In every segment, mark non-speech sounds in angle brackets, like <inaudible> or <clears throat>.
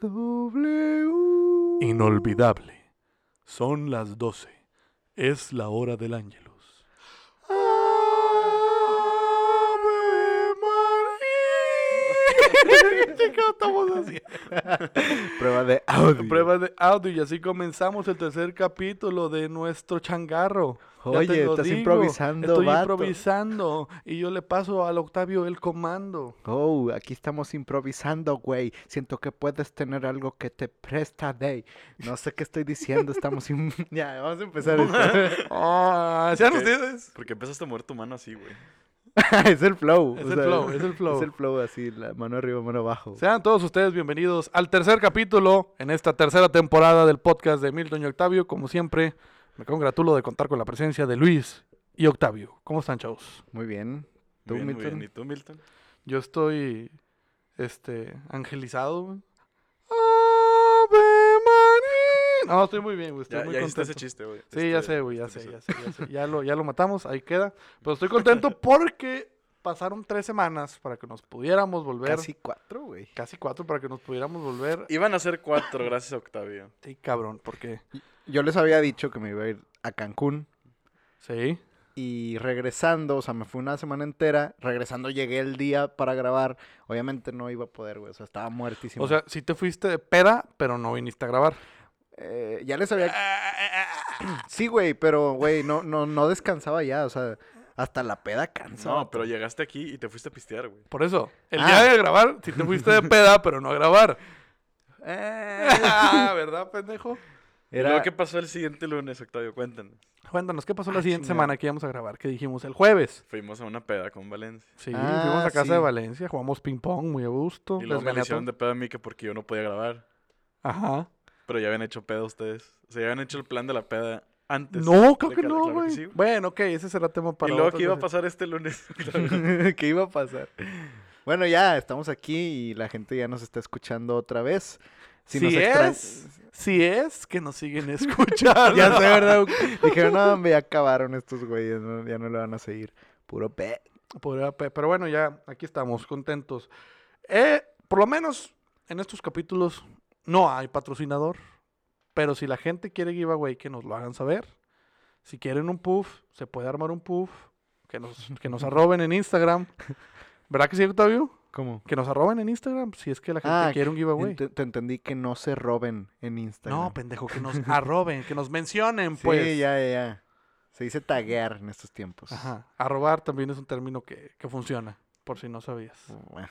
W. Inolvidable. Son las 12. Es la hora del ángelus. <laughs> ¿Qué estamos haciendo? <laughs> Prueba de audio. Pruebas de audio y así comenzamos el tercer capítulo de nuestro changarro. Oye, estás digo, improvisando, Estoy vato. improvisando y yo le paso al Octavio el comando. Oh, aquí estamos improvisando, güey. Siento que puedes tener algo que te presta de. No sé qué estoy diciendo, estamos im- <laughs> Ya, vamos a empezar esto. Sean Ok. ustedes. Porque empezaste a mover tu mano así, güey. <laughs> es el flow. Es o el sea, flow, es el flow. Es el flow así, la mano arriba, mano abajo. Sean todos ustedes bienvenidos al tercer capítulo en esta tercera temporada del podcast de Milton y Octavio. Como siempre, me congratulo de contar con la presencia de Luis y Octavio. ¿Cómo están, chavos? Muy bien. ¿Tú, Bien, muy Milton? bien. ¿Y tú, Milton? Yo estoy, este, angelizado. güey. Ave María. No, estoy muy bien, güey. Estoy Ya, muy ya hiciste ese contento. chiste, güey. Sí, ya Este- sé, güey, ya este sé, ya sé, ya sé. Ya lo, ya lo matamos, ahí queda. Pero estoy contento <laughs> porque pasaron tres semanas para que nos pudiéramos volver. Casi cuatro, güey. casi cuatro para que nos pudiéramos volver. Iban a ser cuatro, gracias a Octavio. Sí, cabrón, porque Yo les había dicho que me iba a ir a Cancún. sí. Y regresando, o sea, me fui una semana entera. Regresando llegué el día para grabar. Obviamente no iba a poder, güey. O sea, estaba muertísimo. O sea, sí te fuiste de peda, pero no viniste a grabar. Eh, ya les había... Sí, güey, pero, güey, no, no, no descansaba ya. O sea, hasta la peda cansa. No, pero llegaste aquí y te fuiste a pistear, güey. Por eso, el Ah. día de grabar, sí te fuiste de peda, <laughs> pero no a grabar. Eh, <laughs> Ah, ¿Verdad, pendejo? ¿Y Era... luego qué pasó el siguiente lunes, Octavio? Cuéntanos. Cuéntanos, ¿qué pasó la Ah, siguiente chingada. semana que íbamos a grabar? ¿Qué dijimos? El jueves. Fuimos a una peda con Valencia. Sí, Ah, fuimos a casa sí. de Valencia, jugamos ping pong muy a gusto. Y luego me hicieron de pedo a mí que porque yo no podía grabar. Ajá. Pero ya habían hecho pedo ustedes. O sea, ya habían hecho el plan de la peda antes. No, creo de que no, claro güey. sí. Bueno, ok, ese será tema para y luego, ¿qué iba a pasar este lunes? <laughs> ¿Qué iba a pasar? Bueno, ya estamos aquí y la gente ya nos está escuchando otra vez. Si, nos extra- es, si es que nos siguen <laughs> escuchando. Ya sé, ¿verdad? Dijeron, no, ya acabaron estos güeyes, no- ya no le van a seguir. Puro pe. Podría pe- Pero bueno, ya aquí estamos, contentos. Eh, por lo menos en estos capítulos no hay patrocinador. Pero si la gente quiere giveaway, que nos lo hagan saber. Si quieren un puff, se puede armar un puff. Que nos, que nos arroben en Instagram. <laughs> ¿Verdad que sí, Octavio? ¿Cómo? Que nos arroben en Instagram si es que la gente Ah, quiere un giveaway. Ent- te entendí que no se roben en Instagram. No, pendejo, que nos arroben, que nos mencionen, Sí, pues. ya, ya, ya. Se dice taguear en estos tiempos. Ajá. Arrobar también es un término que, que funciona, por si no sabías. Bueno.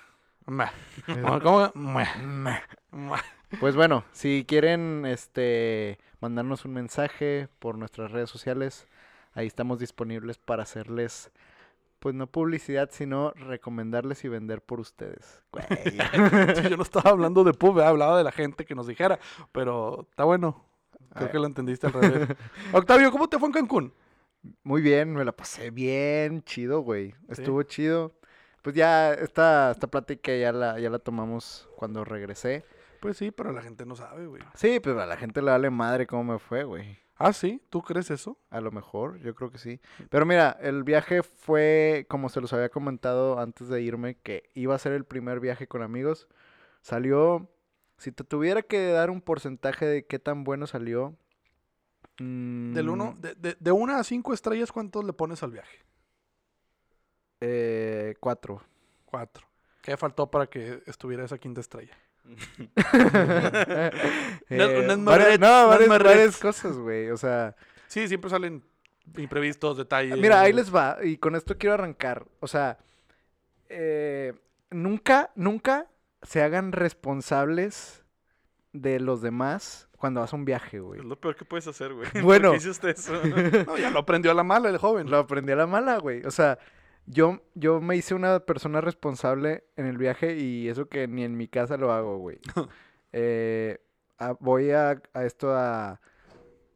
Pues bueno, si quieren este mandarnos un mensaje por nuestras redes sociales, ahí estamos disponibles para hacerles pues no publicidad, sino recomendarles y vender por ustedes. <laughs> Sí, yo no estaba hablando de pub, eh, hablaba de la gente que nos dijera, pero está bueno. Creo Ah. que lo entendiste al revés. <laughs> Octavio, ¿cómo te fue en Cancún? Muy bien, me la pasé bien chido, güey. Estuvo chido. Pues ya esta, esta plática ya la, ya la tomamos cuando regresé. Pues sí, pero la gente no sabe, güey. Sí, pero a la gente le vale madre cómo me fue, güey. Ah, sí, ¿tú crees eso? A lo mejor, yo creo que sí. Pero mira, el viaje fue, como se los había comentado antes de irme, que iba a ser el primer viaje con amigos. Salió, si te tuviera que dar un porcentaje de qué tan bueno salió. Del uno, mm, de, de, de una a cinco estrellas, ¿cuántos le pones al viaje? Eh, cuatro. Cuatro. ¿Qué faltó para que estuviera esa quinta estrella? <laughs> Eh, unas varias- no, varias, varias cosas, güey. O sea, Sí, siempre salen imprevistos, detalles. Mira, ahí les va, y con esto quiero arrancar. O sea, eh, nunca, nunca se hagan responsables de los demás cuando vas a un viaje, güey. Es lo peor que puedes hacer, güey. <laughs> Bueno. ¿Por qué hiciste eso? <laughs> No, ya lo aprendió a la mala el joven. Lo aprendí a la mala, güey. O sea, yo, yo me hice una persona responsable en el viaje y eso que ni en mi casa lo hago, güey. <laughs> Eh, a- voy a, a esto a...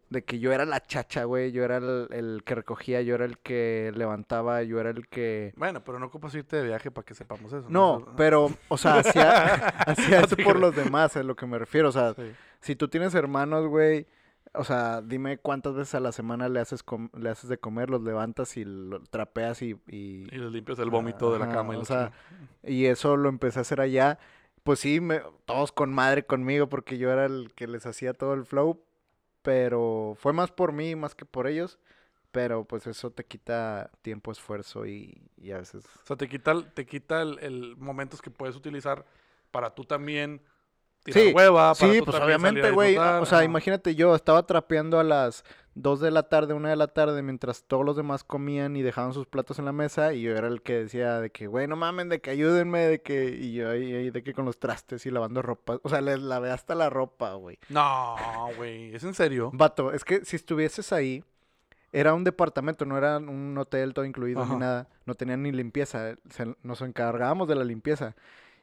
De que yo era la chacha, güey. Yo era el, el que recogía, yo era el que levantaba, yo era el que... Bueno, pero no ocupas irte de viaje para que sepamos eso. No, pero, o sea, hacía, <laughs> hacía eso por los demás, es lo que me refiero. O sea, Sí. si tú tienes hermanos, güey, o sea, dime cuántas veces a la semana le haces, com- le haces de comer, los levantas y lo trapeas y... y- Y les limpias el vómito de la cama. Y o sea, y eso lo empecé a hacer allá. pues sí, me- todos con madre conmigo porque yo era el que les hacía todo el flow, pero fue más por mí más que por ellos, pero pues eso te quita tiempo, esfuerzo y, y a veces... O sea, te quita, te quita el, el momentos que puedes utilizar para tú también tirar Sí, hueva. para Sí, pues obviamente, güey. O sea, imagínate yo, estaba trapeando a las 2 de la tarde, 1 de la tarde, mientras todos los demás comían y dejaban sus platos en la mesa. Y yo era el que decía de que, güey, no mamen, de que ayúdenme, de que. Y yo ahí, ahí de que con los trastes y lavando ropa. O sea, les lavé hasta la ropa, güey. No, güey, ¿es en serio? Vato, es que si estuvieses ahí, era un departamento, no era un hotel todo incluido Ajá. ni nada. No tenían ni limpieza. se- nos encargábamos de la limpieza.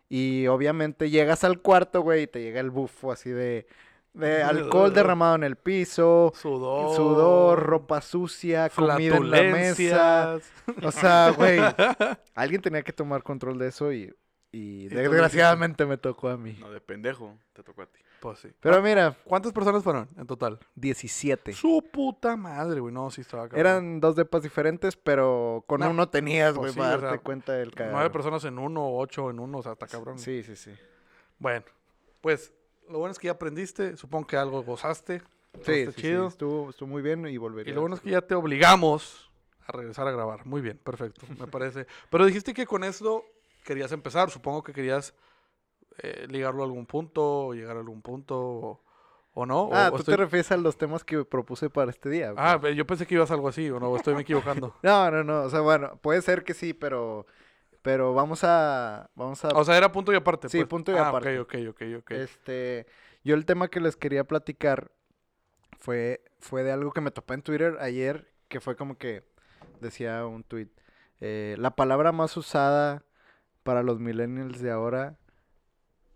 Y obviamente llegas al cuarto, güey, y te llega el bufo así de, de <laughs> alcohol derramado en el piso, Sudor. sudor, ropa sucia, comida en la mesa. O sea, güey, <laughs> alguien tenía que tomar control de eso y, y lo desgraciadamente me tocó a mí. No, de pendejo, te tocó a ti. Pues sí. Pero mira, ¿Cuántas personas fueron en total? 17. Su puta madre, güey. No, sí estaba cabrón. Eran dos depas diferentes, pero con No, uno tenías, pues güey, sí, para o sea, darte cuenta del nueve cagadero. personas en uno, ocho en uno, o sea, está cabrón. Sí, sí, sí. Bueno, pues lo bueno es que ya aprendiste, supongo que algo gozaste. Sí, sí, sí, chido. Estuvo, estuvo muy bien y volvería. Y lo bueno es que ya te obligamos a regresar a grabar. Muy bien, perfecto, me parece. <laughs> Pero dijiste que con esto querías empezar. Supongo que querías eh, ligarlo a algún punto, o llegar a algún punto, o, o no. Ah, o tú estoy- te refieres a los temas que propuse para este día. güey. Ah, yo pensé que ibas a algo así, o no, estoy me equivocando. <laughs> No, no, no. O sea, bueno, puede ser que sí, pero, pero vamos a, vamos a, O sea, era punto y aparte. Sí, pues. punto y Ah, aparte. Ok, ok, ok, ok. este, yo el tema que les quería platicar fue, fue de algo que me topé en Twitter ayer, que fue como que decía un tweet, eh, la palabra más usada para los millennials de ahora,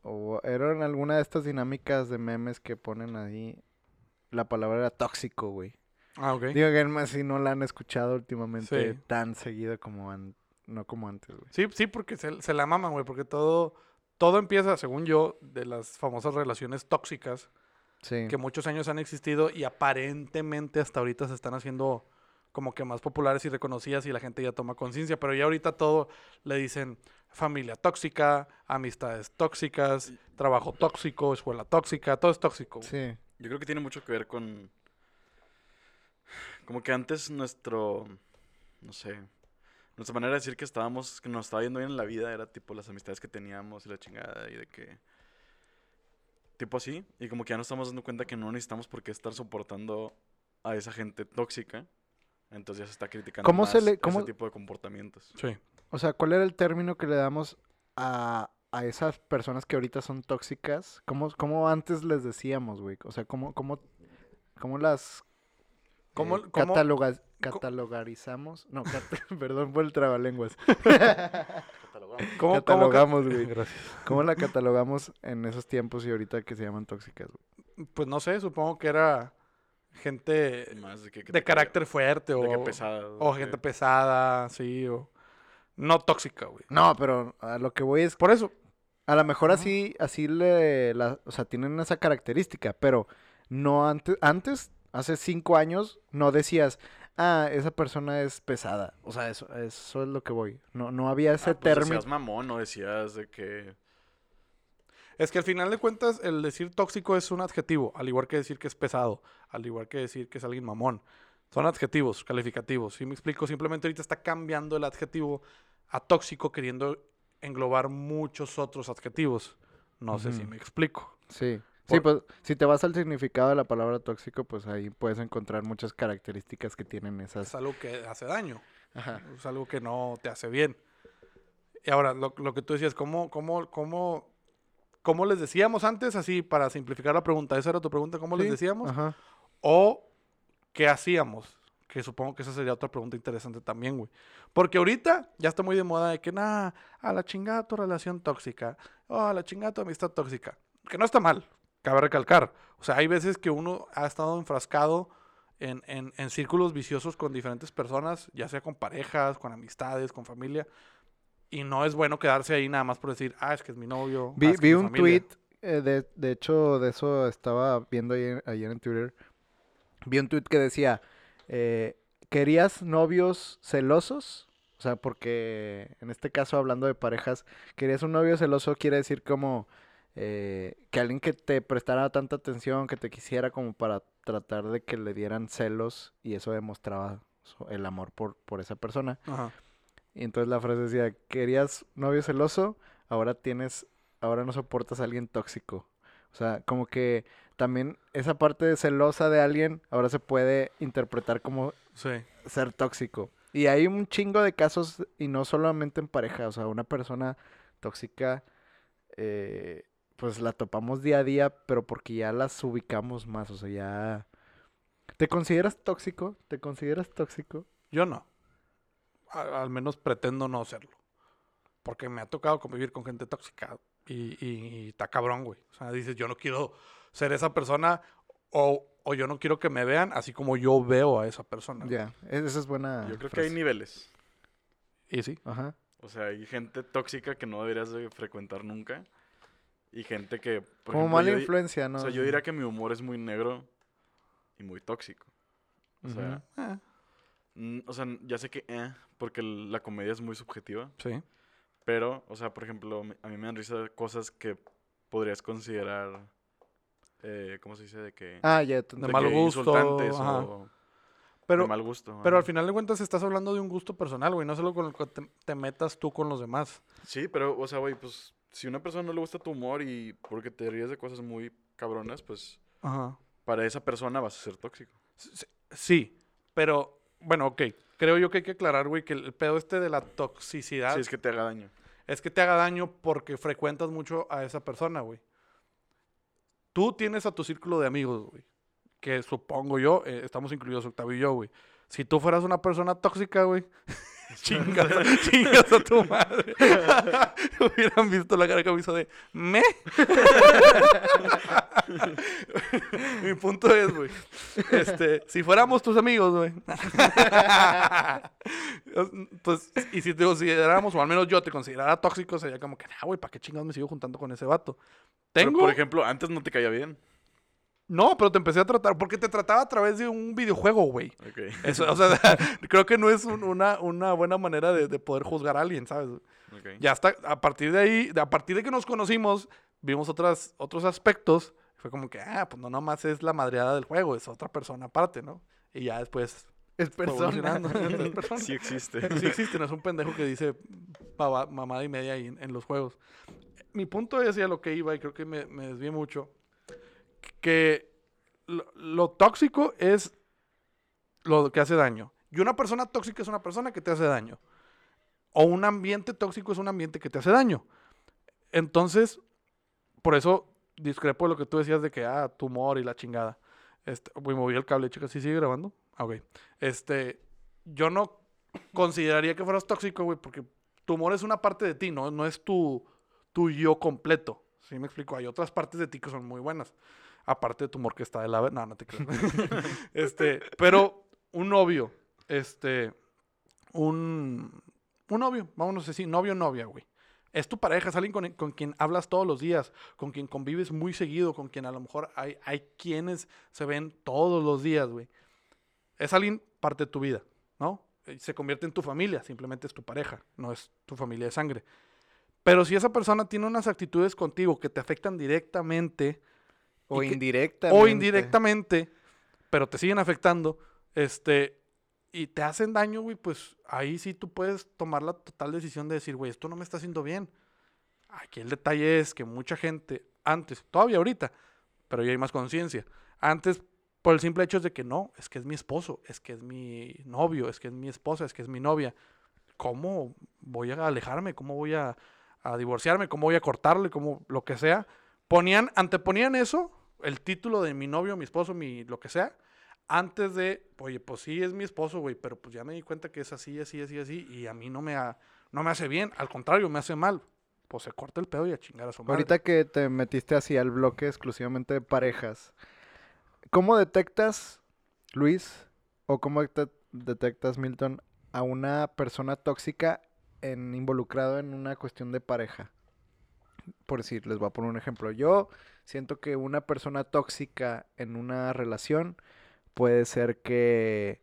o era en alguna de estas dinámicas de memes que ponen ahí, la palabra era tóxico, güey. Ah, ok. Digo que más si no la han escuchado últimamente Sí. tan seguido como an- no como antes, güey. Sí, sí, porque se, se la maman, güey, porque todo, todo empieza, según yo, de las famosas relaciones tóxicas Sí. que muchos años han existido y aparentemente hasta ahorita se están haciendo como que más populares y reconocidas y la gente ya toma conciencia, pero ya ahorita todo le dicen familia tóxica, amistades tóxicas, trabajo tóxico, escuela tóxica, todo es tóxico. Sí. Yo creo que tiene mucho que ver con. Como que antes nuestro. No sé. Nuestra manera de decir que estábamos. Que nos estaba yendo bien en la vida era tipo las amistades que teníamos y la chingada. Y de que. Tipo así. Y como que ya nos estamos dando cuenta que no necesitamos por qué estar soportando a esa gente tóxica. Entonces ya se está criticando ¿Cómo se más le- cómo- ese tipo de comportamientos. Sí. O sea, ¿cuál era el término que le damos a, a esas personas que ahorita son tóxicas? ¿Cómo, cómo antes les decíamos, güey? O sea, ¿cómo, cómo, cómo las ¿Cómo- eh, cómo- cataloga- catalogarizamos? No, cat- <laughs> perdón por el trabalenguas. <laughs> ¿Cómo, cómo ca- Catalogamos, güey. Gracias. ¿Cómo la <laughs> catalogamos en esos tiempos y ahorita que se llaman tóxicas, güey? Pues no sé, supongo que era gente Más de que, que de te carácter fuerte o, de que pesada. o gente pesada, sí, o no tóxica, güey. No, pero a lo que voy es Por eso, A lo mejor así, así le, la, o sea, tienen esa característica, pero no antes, antes, hace cinco años, no decías, ah, esa persona es pesada. O sea, eso, eso es lo que voy. No, no había ese Ah, pues término. decías mamón, no decías de que. Es que al final de cuentas, el decir tóxico es un adjetivo, al igual que decir que es pesado, al igual que decir que es alguien mamón. Son adjetivos calificativos. Si me explico, simplemente ahorita está cambiando el adjetivo a tóxico, queriendo englobar muchos otros adjetivos. No sé si me explico. Sí. Sí, pues si te vas al significado de la palabra tóxico, pues ahí puedes encontrar muchas características que tienen Es esas. algo que hace daño, Ajá. es algo que no te hace bien. Y ahora, lo, lo que tú decías, ¿cómo, cómo, cómo, ¿cómo les decíamos antes? Así, para simplificar la pregunta, ¿esa era tu pregunta? ¿Cómo les decíamos? Ajá. ¿O qué hacíamos? Que supongo que esa sería otra pregunta interesante también, güey. Porque ahorita ya está muy de moda de que, nada, a la chingada tu relación tóxica, o a la chingada tu amistad tóxica. Que no está mal, cabe recalcar. O sea, hay veces que uno ha estado enfrascado en, en- en círculos viciosos con diferentes personas, ya sea con parejas, con amistades, con familia. Y no es bueno quedarse ahí nada más por decir, ah, es que es mi novio. ah, Vi, es que vi un familia". tweet, eh, de, de hecho, de eso estaba viendo ayer, ayer en Twitter. Vi un tweet que decía, eh, ¿querías novios celosos O sea, porque en este caso, hablando de parejas, querías un novio celoso quiere decir como eh, que alguien que te prestara tanta atención, que te quisiera como para tratar de que le dieran celos y eso demostraba el amor por, por esa persona. Ajá. Y entonces la frase decía, querías novio celoso, ahora tienes, ahora no soportas a alguien tóxico. O sea, como que también esa parte de celosa de alguien ahora se puede interpretar como Sí. ser tóxico. Y hay un chingo de casos, y no solamente en pareja, o sea, una persona tóxica, eh, pues la topamos día a día, pero porque ya las ubicamos más, o sea, ya... ¿Te consideras tóxico? ¿Te consideras tóxico? Yo no. A- al menos pretendo no serlo. Porque me ha tocado convivir con gente tóxica. Y, y, y está cabrón, güey. O sea, dices, yo no quiero ser esa persona. O, o yo no quiero que me vean así como yo veo a esa persona. Ya, e- esa es buena Yo creo que hay frase. niveles. Y sí. Ajá. O sea, hay gente tóxica que no deberías de frecuentar nunca. Y gente que... por Como ejemplo, mala influencia, ¿no? O sea, yo diría que mi humor es muy negro y muy tóxico. O sea, Eh, mm, o sea, ya sé que... eh, porque la comedia es muy subjetiva. sí. Pero, o sea, por ejemplo, a mí me dan risa cosas que podrías considerar... Eh, ¿Cómo se dice? De que... Ah, ya, te De de mal gusto, Insultantes ajá. o Pero, de mal gusto. pero al final de cuentas estás hablando de un gusto personal, güey. No solo con el que te, te metas tú con los demás. Sí, pero, o sea, güey, pues... Si a una persona no le gusta tu humor y porque te ríes de cosas muy cabronas, pues... Ajá. Para esa persona vas a ser tóxico. Sí, pero bueno, ok. Creo yo que hay que aclarar, güey, que el pedo este de la toxicidad Si es que te haga daño. es que te haga daño porque frecuentas mucho a esa persona, güey. Tú tienes a tu círculo de amigos, güey. Que supongo yo, eh, estamos incluidos Octavio y yo, güey. Si tú fueras una persona tóxica, güey, <laughs> <laughs> chingas, chingas a tu madre. <laughs> Hubieran visto la cara que me hizo de me. <laughs> Mi punto es, güey. Este, si fuéramos tus amigos, güey. pues, y si te consideráramos, o al menos yo te considerara tóxico, sería como que, ah, güey, ¿para qué chingados me sigo juntando con ese vato? Pero, por ejemplo, antes no te caía bien. No, pero te empecé a tratar, porque te trataba a través de un videojuego, güey. Ok. Eso, o sea, <laughs> creo que no es un- una, una buena manera de, de poder juzgar a alguien, ¿sabes? ok. Ya hasta a partir de ahí, a partir de que nos conocimos, vimos otras, otros aspectos. Fue como que, ah, pues no nomás es la madreada del juego, es otra persona aparte, ¿no? Y ya después Es persona. evolucionando. Es <laughs> persona. Sí existe. <laughs> Sí existe, no es un pendejo que dice mamada y media ahí en, en los juegos. Mi punto es a lo que iba, y creo que me, me desvié mucho, que lo, tóxico es lo que hace daño. Y una persona tóxica es una persona que te hace daño. O un ambiente tóxico es un ambiente que te hace daño. Entonces, por eso discrepo de lo que tú decías de que, ah, tu humor y la chingada. Este, güey, moví el cable, chicas, ¿sí sigue grabando? Ah, ok. Este, yo no consideraría que fueras tóxico, güey, porque tu humor es una parte de ti, ¿no? No es tu, tu yo completo. ¿Sí me explico? Hay otras partes de ti que son muy buenas. Aparte de tu humor que está de la... No, no te creo. <laughs> este, pero un novio, este, un, un novio, vámonos a decir, novio novia, güey. Es tu pareja, es alguien con, con quien hablas todos los días, con quien convives muy seguido, con quien a lo mejor hay, hay quienes se ven todos los días, güey. Es alguien parte de tu vida, ¿no? Eh, Se convierte en tu familia, simplemente es tu pareja, no es tu familia de sangre. Pero si esa persona tiene unas actitudes contigo que te afectan directamente O que- indirectamente. o indirectamente, pero te siguen afectando, este, y te hacen daño, güey, pues ahí sí tú puedes tomar la total decisión de decir, güey, esto no me está haciendo bien. Aquí el detalle es que mucha gente, antes, todavía ahorita, pero ya hay más conciencia, antes, por el simple hecho de que no, es que es mi esposo, es que es mi novio, es que es mi esposa, es que es mi novia. ¿Cómo voy a alejarme? ¿Cómo voy a, a divorciarme? ¿Cómo voy a cortarle? ¿Cómo lo que sea? Ponían, anteponían eso, el título de mi novio, mi esposo, mi lo que sea, antes de, oye, pues sí es mi esposo, güey, pero pues ya me di cuenta que es así, así, así, así, y a mí no me, no me hace bien, al contrario, me hace mal. Pues se corta el pedo y a chingar a su madre. Ahorita que te metiste así al bloque exclusivamente de parejas, ¿cómo detectas, Luis, o cómo det- detectas, Milton, a una persona tóxica en, involucrado en una cuestión de pareja? Por decir, les voy a poner un ejemplo. Yo siento que una persona tóxica en una relación puede ser que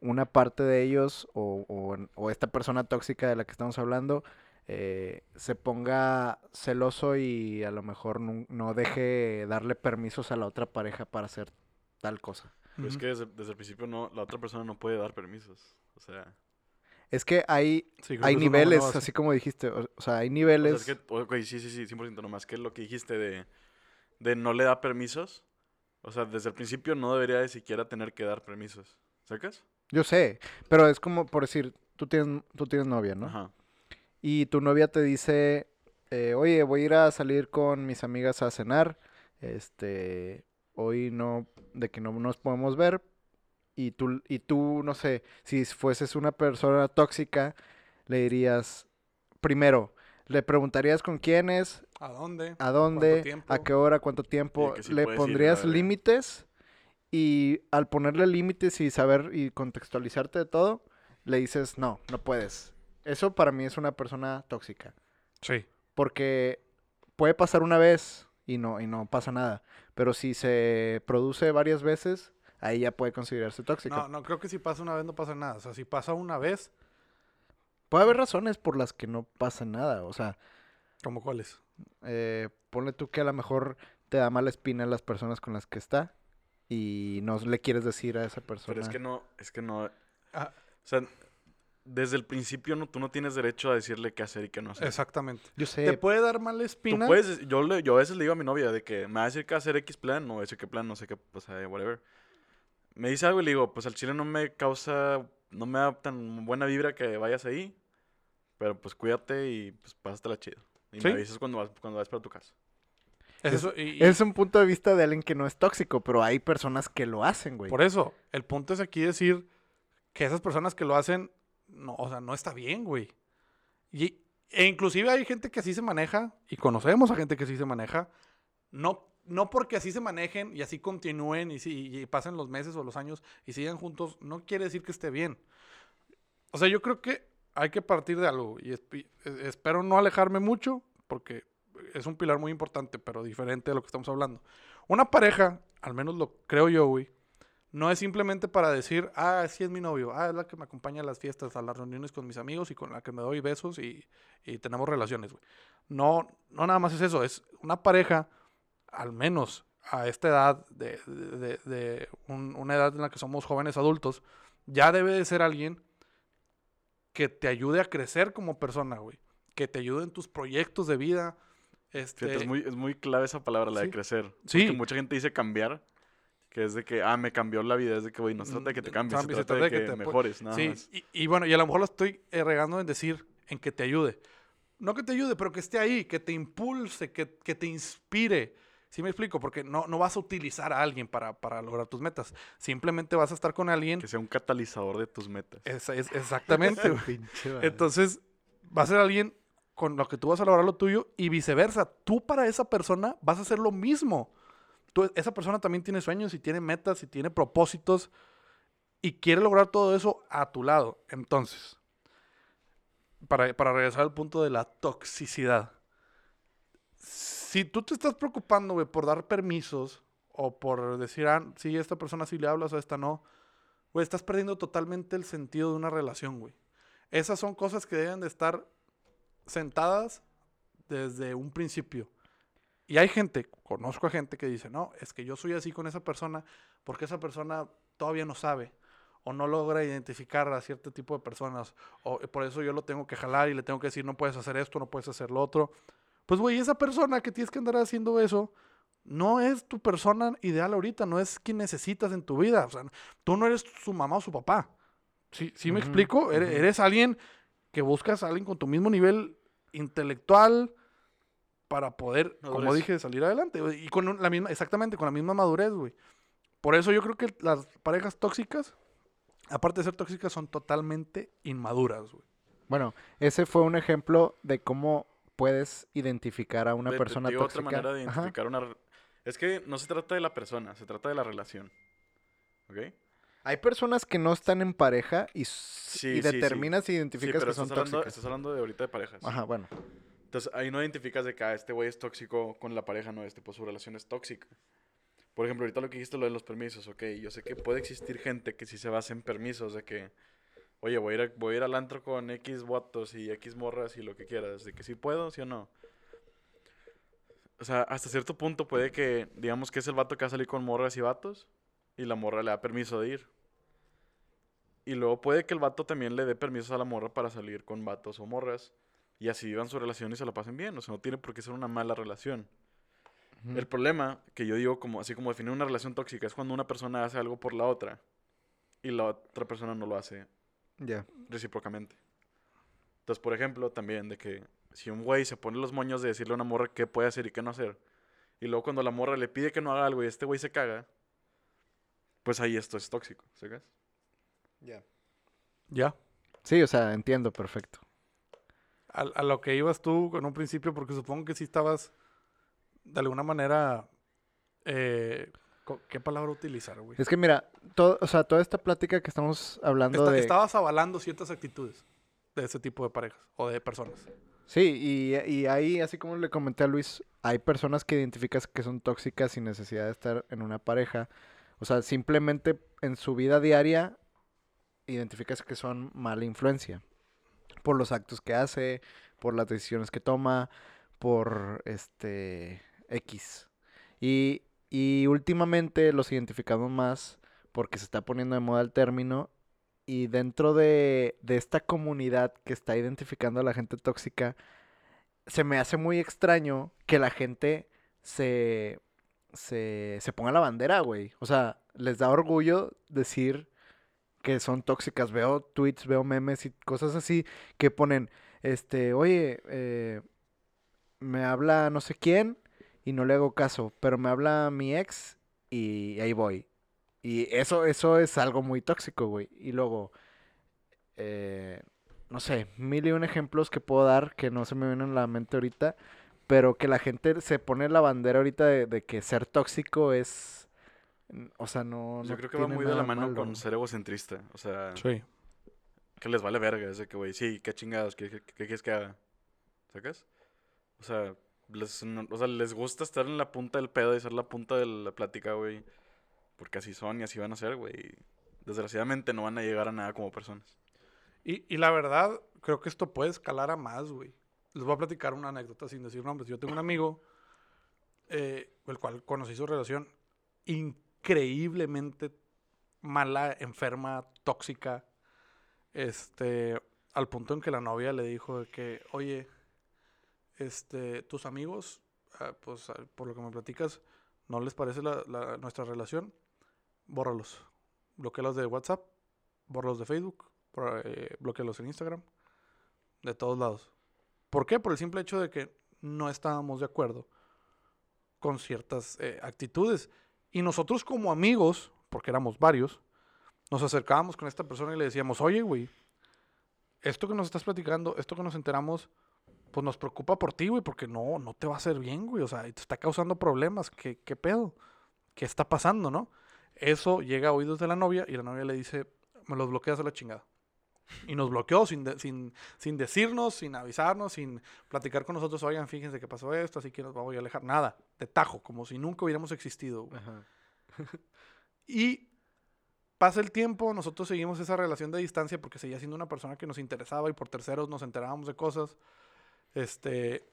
una parte de ellos o, o, o esta persona tóxica de la que estamos hablando eh, se ponga celoso y a lo mejor no, no deje darle permisos a la otra pareja para hacer tal cosa. Pero es que desde, desde el principio no, la otra persona no puede dar permisos. O sea, Es que hay, Sí, hay niveles, así como dijiste. O, o sea, hay o sea, niveles. es que, ok, sí, sí, sí, 100% nomás que lo que dijiste de, de no le da permisos. O sea, desde el principio no debería de siquiera tener que dar permisos. ¿Sacas? Yo sé, pero es como por decir, tú tienes, tú tienes novia, ¿no? Ajá. Y tu novia te dice, eh, oye, voy a ir a salir con mis amigas a cenar. Este, hoy no, de que no nos podemos ver. Y tú, y tú, no sé, si fueses una persona tóxica, le dirías, primero, le preguntarías con quién es, ¿A dónde? a dónde, a qué hora, cuánto tiempo. sí le pondrías límites y al ponerle límites y saber y contextualizarte de todo, le dices, no, no puedes. Eso para mí es una persona tóxica. Sí. Porque puede pasar una vez y no, y no pasa nada. Pero si se produce varias veces, ahí ya puede considerarse tóxica. No, no, creo que si pasa una vez no pasa nada. O sea, si pasa una vez, Puede haber razones por las que no pasa nada. O sea, ¿como cuáles? eh, ponle tú que a lo mejor te da mala espina las personas con las que está y no le quieres decir a esa persona. Pero es que no, es que no. Ah. O sea, desde el principio no, tú no tienes derecho a decirle qué hacer y qué no hacer. Exactamente. Yo sé, ¿Te puede dar mala Tú espina? puedes, yo, le- yo a veces le digo a mi novia de que me va a decir que hacer X plan, no ese qué plan, no sé qué, pues eh, whatever. Me dice algo y le digo, pues al chile no me causa, no me da tan buena vibra que vayas ahí, pero pues cuídate y pues pásatela chido. Y Sí. me avisas cuando vas, cuando vas para tu casa. Eso, y- y es un punto de vista de alguien que no es tóxico, pero hay personas que lo hacen, güey. por eso, el punto es aquí decir que esas personas que lo hacen, no, o sea, no está bien, güey. Y, e inclusive hay gente que así se maneja, y conocemos a gente que así se maneja, no, no porque así se manejen y así continúen y, y pasen los meses o los años y sigan juntos, no quiere decir que esté bien. O sea, yo creo que hay que partir de algo y esp- e- espero no alejarme mucho porque es un pilar muy importante, pero diferente de lo que estamos hablando. Una pareja, al menos lo creo yo, güey, no es simplemente para decir, ah, sí es mi novio, ah, es la que me acompaña a las fiestas, a las reuniones con mis amigos y con la que me doy besos y, y tenemos relaciones, güey. No, no nada más es eso, es una pareja, al menos a esta edad, de, de- de- de un- una edad en la que somos jóvenes adultos, ya debe de ser alguien que te ayude a crecer como persona, güey. Que te ayude en tus proyectos de vida. Este, Fíjate, es, muy, es muy clave esa palabra, la sí. de crecer. Sí. Porque mucha gente dice cambiar, que es de que, ah, me cambió la vida, es de que, güey, no se trata de que te Mm, cambies, se cambie, se trata de que, te apo- mejores, nada sí, más. y, y bueno, y a lo mejor lo estoy regando en decir en que te ayude. No que te ayude, pero que esté ahí, que te impulse, que, que te inspire. ¿Sí me explico? Porque no, no vas a utilizar a alguien para, para lograr tus metas. Simplemente vas a estar con alguien. Que sea un catalizador de tus metas. Es, es- exactamente. <laughs> Entonces, va a ser alguien con lo que tú vas a lograr lo tuyo y viceversa. Tú para esa persona vas a hacer lo mismo. Tú- esa persona también tiene sueños y tiene metas y tiene propósitos y quiere lograr todo eso a tu lado. Entonces, para, para regresar al punto de la toxicidad. Si tú te estás preocupando, güey, por dar permisos o por decir, ah, sí, esta persona sí le hablas, a esta no, güey, estás perdiendo totalmente el sentido de una relación, güey. Esas son cosas que deben de estar sentadas desde un principio. Y hay gente, conozco a gente que dice, no, es que yo soy así con esa persona porque esa persona todavía no sabe o no logra identificar a cierto tipo de personas o por eso yo lo tengo que jalar y le tengo que decir, no puedes hacer esto, no puedes hacer lo otro. Pues, güey, esa persona que tienes que andar haciendo eso no es tu persona ideal ahorita, no es quien necesitas en tu vida. O sea, tú no eres su mamá o su papá. ¿Sí, sí me explico? Eres alguien que buscas a alguien con tu mismo nivel intelectual para poder, como dije, salir adelante. Y con la misma, exactamente, con la misma madurez, güey. Por eso yo creo que las parejas tóxicas, aparte de ser tóxicas, son totalmente inmaduras, güey. Bueno, ese fue un ejemplo de cómo puedes identificar a una persona digo tóxica. otra manera de Ajá. identificar una... re- Es que no se trata de la persona, se trata de la relación. ¿Ok? Hay personas que no están en pareja y, s- Sí, y sí, sí. determinas y Sí, identificas pero que son hablando, tóxicas. estás hablando de ahorita de parejas. Ajá, bueno. Entonces ahí no identificas de que ah, este güey es tóxico con la pareja, no, este pues su relación es tóxica. Por ejemplo, ahorita lo que dijiste, lo de los permisos, ok, yo sé que puede existir gente que sí se basa en permisos, de que, oye, voy a ir, a- voy a ir al antro con X votos y X morras y lo que quieras, de que sí puedo, sí o no. O sea, hasta cierto punto puede que, digamos que es el vato que va a salir con morras y vatos, y la morra le da permiso de ir. Y luego puede que el vato también le dé permisos a la morra para salir con vatos o morras, y así vivan su relación y se la pasen bien. O sea, no tiene por qué ser una mala relación. El problema que yo digo, como así como definir una relación tóxica, es cuando una persona hace algo por la otra y la otra persona no lo hace Ya. recíprocamente. Entonces, por ejemplo, también de que si un güey se pone los moños de decirle a una morra qué puede hacer y qué no hacer, y luego cuando la morra le pide que no haga algo y este güey se caga, pues ahí esto es tóxico, ¿sabes? Ya. Ya. Sí, o sea, entiendo perfecto. A, a lo que ibas tú en un principio, porque supongo que sí estabas de alguna manera. eh, ¿Qué palabra utilizar, güey? Es que mira, todo, o sea, toda esta plática que estamos hablando de... Estabas avalando ciertas actitudes de ese tipo de parejas o de personas. Sí, y, y ahí, así como le comenté a Luis, hay personas que identificas que son tóxicas sin necesidad de estar en una pareja. O sea, simplemente en su vida diaria identificas que son mala influencia. Por los actos que hace, por las decisiones que toma, por este X. Y, y últimamente los identificamos más porque se está poniendo de moda el término y dentro de, de esta comunidad que está identificando a la gente tóxica, se me hace muy extraño que la gente se, se, se ponga la bandera, güey. O sea, les da orgullo decir que son tóxicas. Veo tweets, veo memes y cosas así que ponen, este, oye, eh, me habla no sé quién y no le hago caso, pero me habla mi ex y ahí voy. Y eso, eso es algo muy tóxico, güey. Y luego, eh, no sé, mil y un ejemplos que puedo dar que no se me vienen a la mente ahorita, pero que la gente se pone la bandera ahorita de, de que ser tóxico es, o sea, no... Yo no creo que va tiene muy de la mano malo. con ser egocentrista. O sea, Sí. que les vale verga. Es de que, güey, sí, qué chingados, ¿qué, qué, qué quieres que haga? ¿Sacas? O sea, les, o sea, les gusta estar en la punta del pedo y ser la punta de la plática, güey. Porque así son y así van a ser, güey. Desgraciadamente no van a llegar a nada como personas. Y, y la verdad, creo que esto puede escalar a más, güey. Les voy a platicar una anécdota sin decir nombres. Yo tengo un amigo, eh, el cual conocí su relación increíblemente mala, enferma, tóxica. Este, al punto en que la novia le dijo que, oye, este, tus amigos, ah, pues ah, por lo que me platicas, ¿no les parece nuestra relación? Bórralos. Bloquealos de WhatsApp, bórralos de Facebook, eh, bloquealos en Instagram, de todos lados. ¿Por qué? Por el simple hecho de que no estábamos de acuerdo con ciertas eh, actitudes. Y nosotros como amigos, porque éramos varios, nos acercábamos con esta persona y le decíamos, oye, güey, esto que nos estás platicando, esto que nos enteramos, pues nos preocupa por ti, güey, porque no, no te va a hacer bien, güey. O sea, te está causando problemas. ¿Qué, qué pedo? ¿Qué está pasando, no? Eso llega a oídos de la novia y la novia le dice, me los bloqueas a la chingada. Y nos bloqueó sin, de- sin, sin decirnos, sin avisarnos, sin platicar con nosotros, oigan, fíjense que pasó esto, así que nos vamos a alejar. Nada, de tajo, como si nunca hubiéramos existido. Ajá. <laughs> Y pasa el tiempo, nosotros seguimos esa relación de distancia porque seguía siendo una persona que nos interesaba y por terceros nos enterábamos de cosas. Este,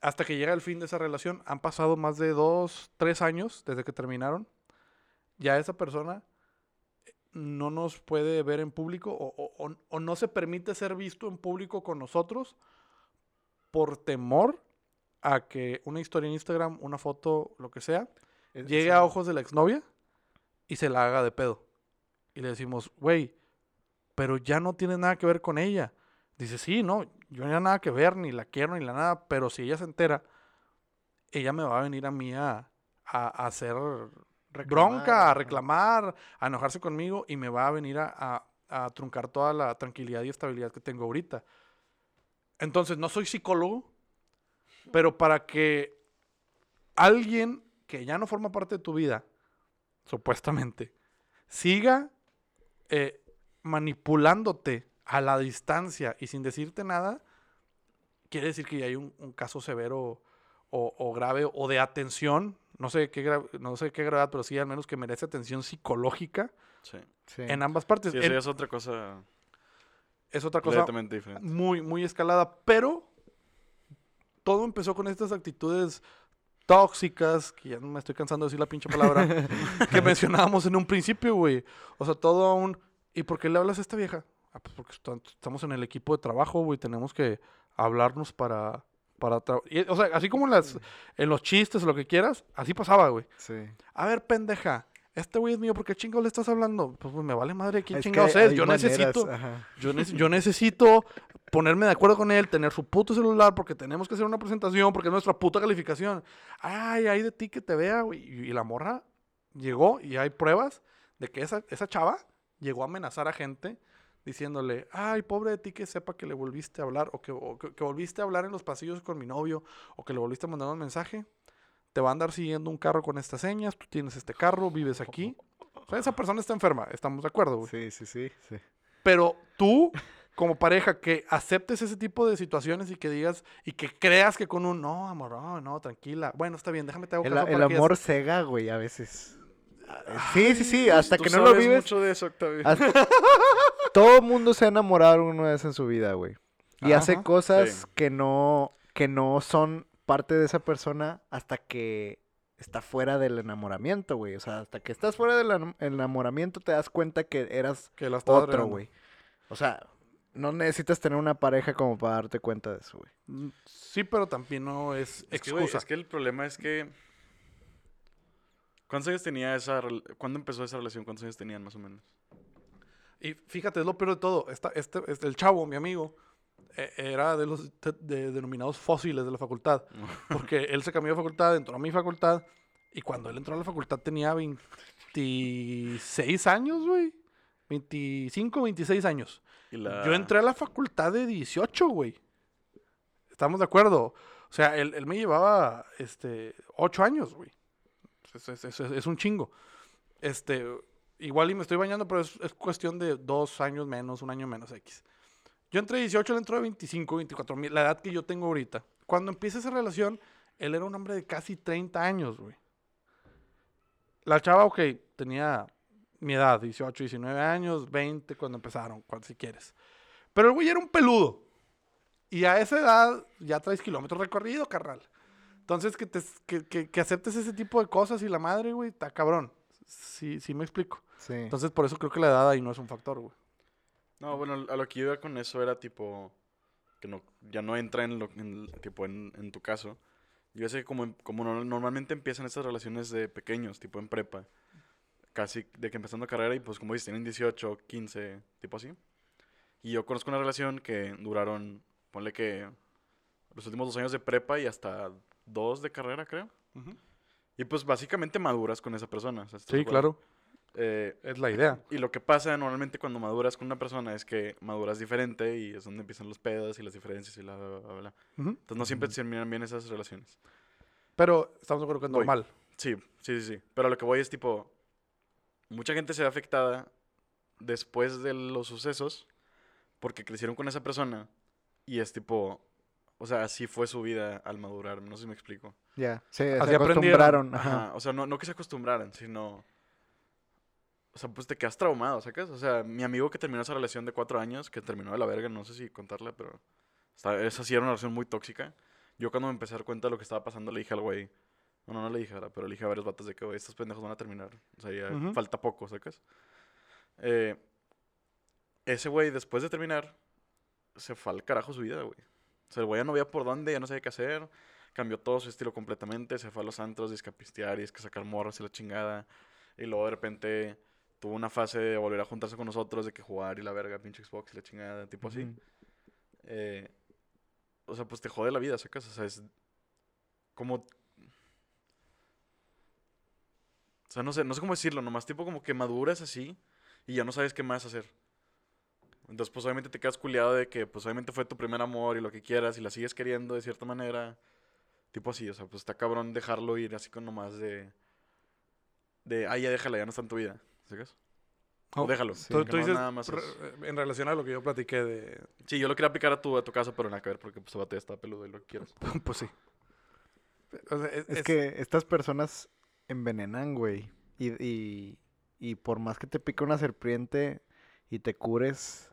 hasta que llega el fin de esa relación, han pasado más de dos, tres años desde que terminaron. Ya esa persona no nos puede ver en público o, o- o- no se permite ser visto en público con nosotros por temor a que una historia en Instagram, una foto, lo que sea, Es- llegue sí. a ojos de la exnovia y se la haga de pedo. Y le decimos, güey, pero ya no tienes nada que ver con ella. Dice, sí, no, yo no nada que ver, ni la quiero, ni la nada, pero si ella se entera, ella me va a venir a mí a, a, a hacer bronca, a reclamar, a enojarse conmigo y me va a venir a, a- a truncar toda la tranquilidad y estabilidad que tengo ahorita. Entonces, no soy psicólogo, pero para que alguien que ya no forma parte de tu vida, supuestamente, siga eh, manipulándote a la distancia y sin decirte nada, quiere decir que ya hay un, un caso severo o, o grave o de atención, no sé qué, no sé qué gravedad, pero sí al menos que merece atención psicológica Sí. Sí. en ambas partes. Sí, eso En- es otra cosa es otra cosa completamente diferente. muy, muy escalada, pero todo empezó con estas actitudes tóxicas, que ya no me estoy cansando de decir la pinche palabra, <laughs> que mencionábamos en un principio, güey. O sea, todo un... ¿Y por qué le hablas a esta vieja? Ah, pues porque est- estamos en el equipo de trabajo, güey, tenemos que hablarnos para... para y, o sea, así como en, las, en los chistes lo que quieras, así pasaba, güey. Sí. A ver, pendeja, este güey es mío, ¿por qué chingados le estás hablando? Pues, pues, me vale madre quién Es chingados es. Yo maneras, necesito... Yo, nece- yo necesito ponerme de acuerdo con él, tener su puto celular, porque tenemos que hacer una presentación, porque es nuestra puta calificación. Ay, ay de ti que te vea, güey. Y, y la morra llegó y hay pruebas de que esa, esa chava llegó a amenazar a gente diciéndole, ay, pobre de ti que sepa que le volviste a hablar, o que, o que- que volviste a hablar en los pasillos con mi novio, o que le volviste a mandar un mensaje. Te va a andar siguiendo un carro con estas señas, tú tienes este carro, vives aquí. O sea, esa persona está enferma, estamos de acuerdo, güey. Sí, sí, sí, sí. Pero tú, como pareja, que aceptes ese tipo de situaciones y que digas, y que creas que con un, no, amor, no, no, tranquila. Bueno, está bien, déjame te hago El, caso el amor ya- cega, güey, a veces. Sí, sí, sí, hasta Tú que no lo vives. mucho de eso, Octavio. hasta- <laughs> Todo mundo se ha enamorado alguna vez en su vida, güey. Y hace cosas Sí. que no que no son parte de esa persona hasta que está fuera del enamoramiento, güey. O sea, hasta que estás fuera del enam- enamoramiento te das cuenta que eras Que otro, güey. O sea, no necesitas tener una pareja como para darte cuenta de eso, güey. Mm, Sí, pero también no es Es que, güey, excusa. es que el problema es que. ¿Cuántos años tenía esa. ¿Cuándo empezó esa relación? ¿Cuántos años tenían más o menos? Y fíjate, es lo peor de todo. Esta, este, este- el chavo, mi amigo, eh, era de los de- de- denominados fósiles de la facultad. <laughs> Porque él se cambió de facultad, entró a mi facultad. Y cuando él entró a la facultad tenía 26 años, güey. 25, 26 años. La... Yo entré a la facultad de 18, güey. ¿Estamos de acuerdo? O sea, él, él me llevaba este, 8 años, güey. Es, es- es- es un chingo. Este, igual y me estoy bañando, pero es, es cuestión de dos años menos, un año menos X. Yo entré 18, él entró de 25, 24, mi- la edad que yo tengo ahorita. Cuando empieza esa relación, él era un hombre de casi 30 años, güey. La chava, ok, tenía mi edad, 18, 19 años, 20 cuando empezaron, cuando, si quieres. Pero el güey era un peludo. Y a esa edad ya traes kilómetros recorrido, carnal. Entonces, que, te, que, que- que aceptes ese tipo de cosas y la madre, güey, está cabrón. Sí, sí me explico. Sí. Entonces, por eso creo que la edad ahí no es un factor, güey. No, bueno, a lo que yo iba con eso era tipo. Que no, ya no entra en lo en, tipo en, en tu caso. Yo sé que como, como no- normalmente empiezan estas relaciones de pequeños, tipo en prepa. Casi de que empezando carrera y pues como dices, tienen 18, 15, tipo así. Y yo conozco una relación que duraron, ponle que los últimos dos años de prepa y hasta dos de carrera, creo. Y pues básicamente maduras con esa persona. o sea, ¿estás de Sí, claro. Eh, Es la idea. y lo que pasa normalmente cuando maduras con una persona es que maduras diferente y es donde empiezan los pedos y las diferencias y la bla, bla, bla. Entonces no siempre terminan bien esas relaciones. Pero estamos de acuerdo que es normal. Sí, sí, sí, sí. Pero a lo que voy es tipo, mucha gente se ve afectada después de los sucesos porque crecieron con esa persona y es tipo, o sea, así fue su vida al madurar, no sé si me explico. Ya, sí, se Así acostumbraron. Ajá. Ajá, o sea, no, no que se acostumbraran, sino... O sea, pues te quedas traumado, ¿sacas? O sea, mi amigo que terminó esa relación de cuatro años, que terminó de la verga, no sé si contarla, pero... esa sí era una relación muy tóxica. Yo cuando me empecé a dar cuenta de lo que estaba pasando, le dije al güey... No, no, le dije, ¿verdad? pero le dije a varios vatos de que, güey, estos pendejos van a terminar. O sea, ya falta poco, ¿sacas? Eh, ese güey, después de terminar, se fue al carajo su vida, güey. O sea, el güey ya no veía por dónde, ya no sabía qué hacer. Cambió todo su estilo completamente. Se fue a los antros, disque a pistear y es que sacar morras y la chingada. Y luego de repente tuvo una fase de volver a juntarse con nosotros, de que jugar y la verga, pinche Xbox y la chingada, tipo así. Eh, o sea, pues te jode la vida, ¿sacas? O sea, es como... O sea, no sé, no sé cómo decirlo, nomás tipo como que maduras así y ya no sabes qué más hacer. Entonces, pues obviamente te quedas culiado de que, pues obviamente fue tu primer amor y lo que quieras y la sigues queriendo de cierta manera. Tipo así, o sea, pues está cabrón dejarlo ir así con nomás de... De, ah, ya déjala, ya no está en tu vida. ¿Sacas? O Oh, déjalo. sí. Tú, tú no dices, nada más re- es- en relación a lo que yo platiqué de... Sí, yo lo quería aplicar a tu, a tu caso, pero nada que ver porque pues ya está peludo y lo que quieras. <laughs> pues sí. O sea, es, Es, es- que estas personas envenenan, güey. Y, y, y por más que te pique una serpiente y te cures,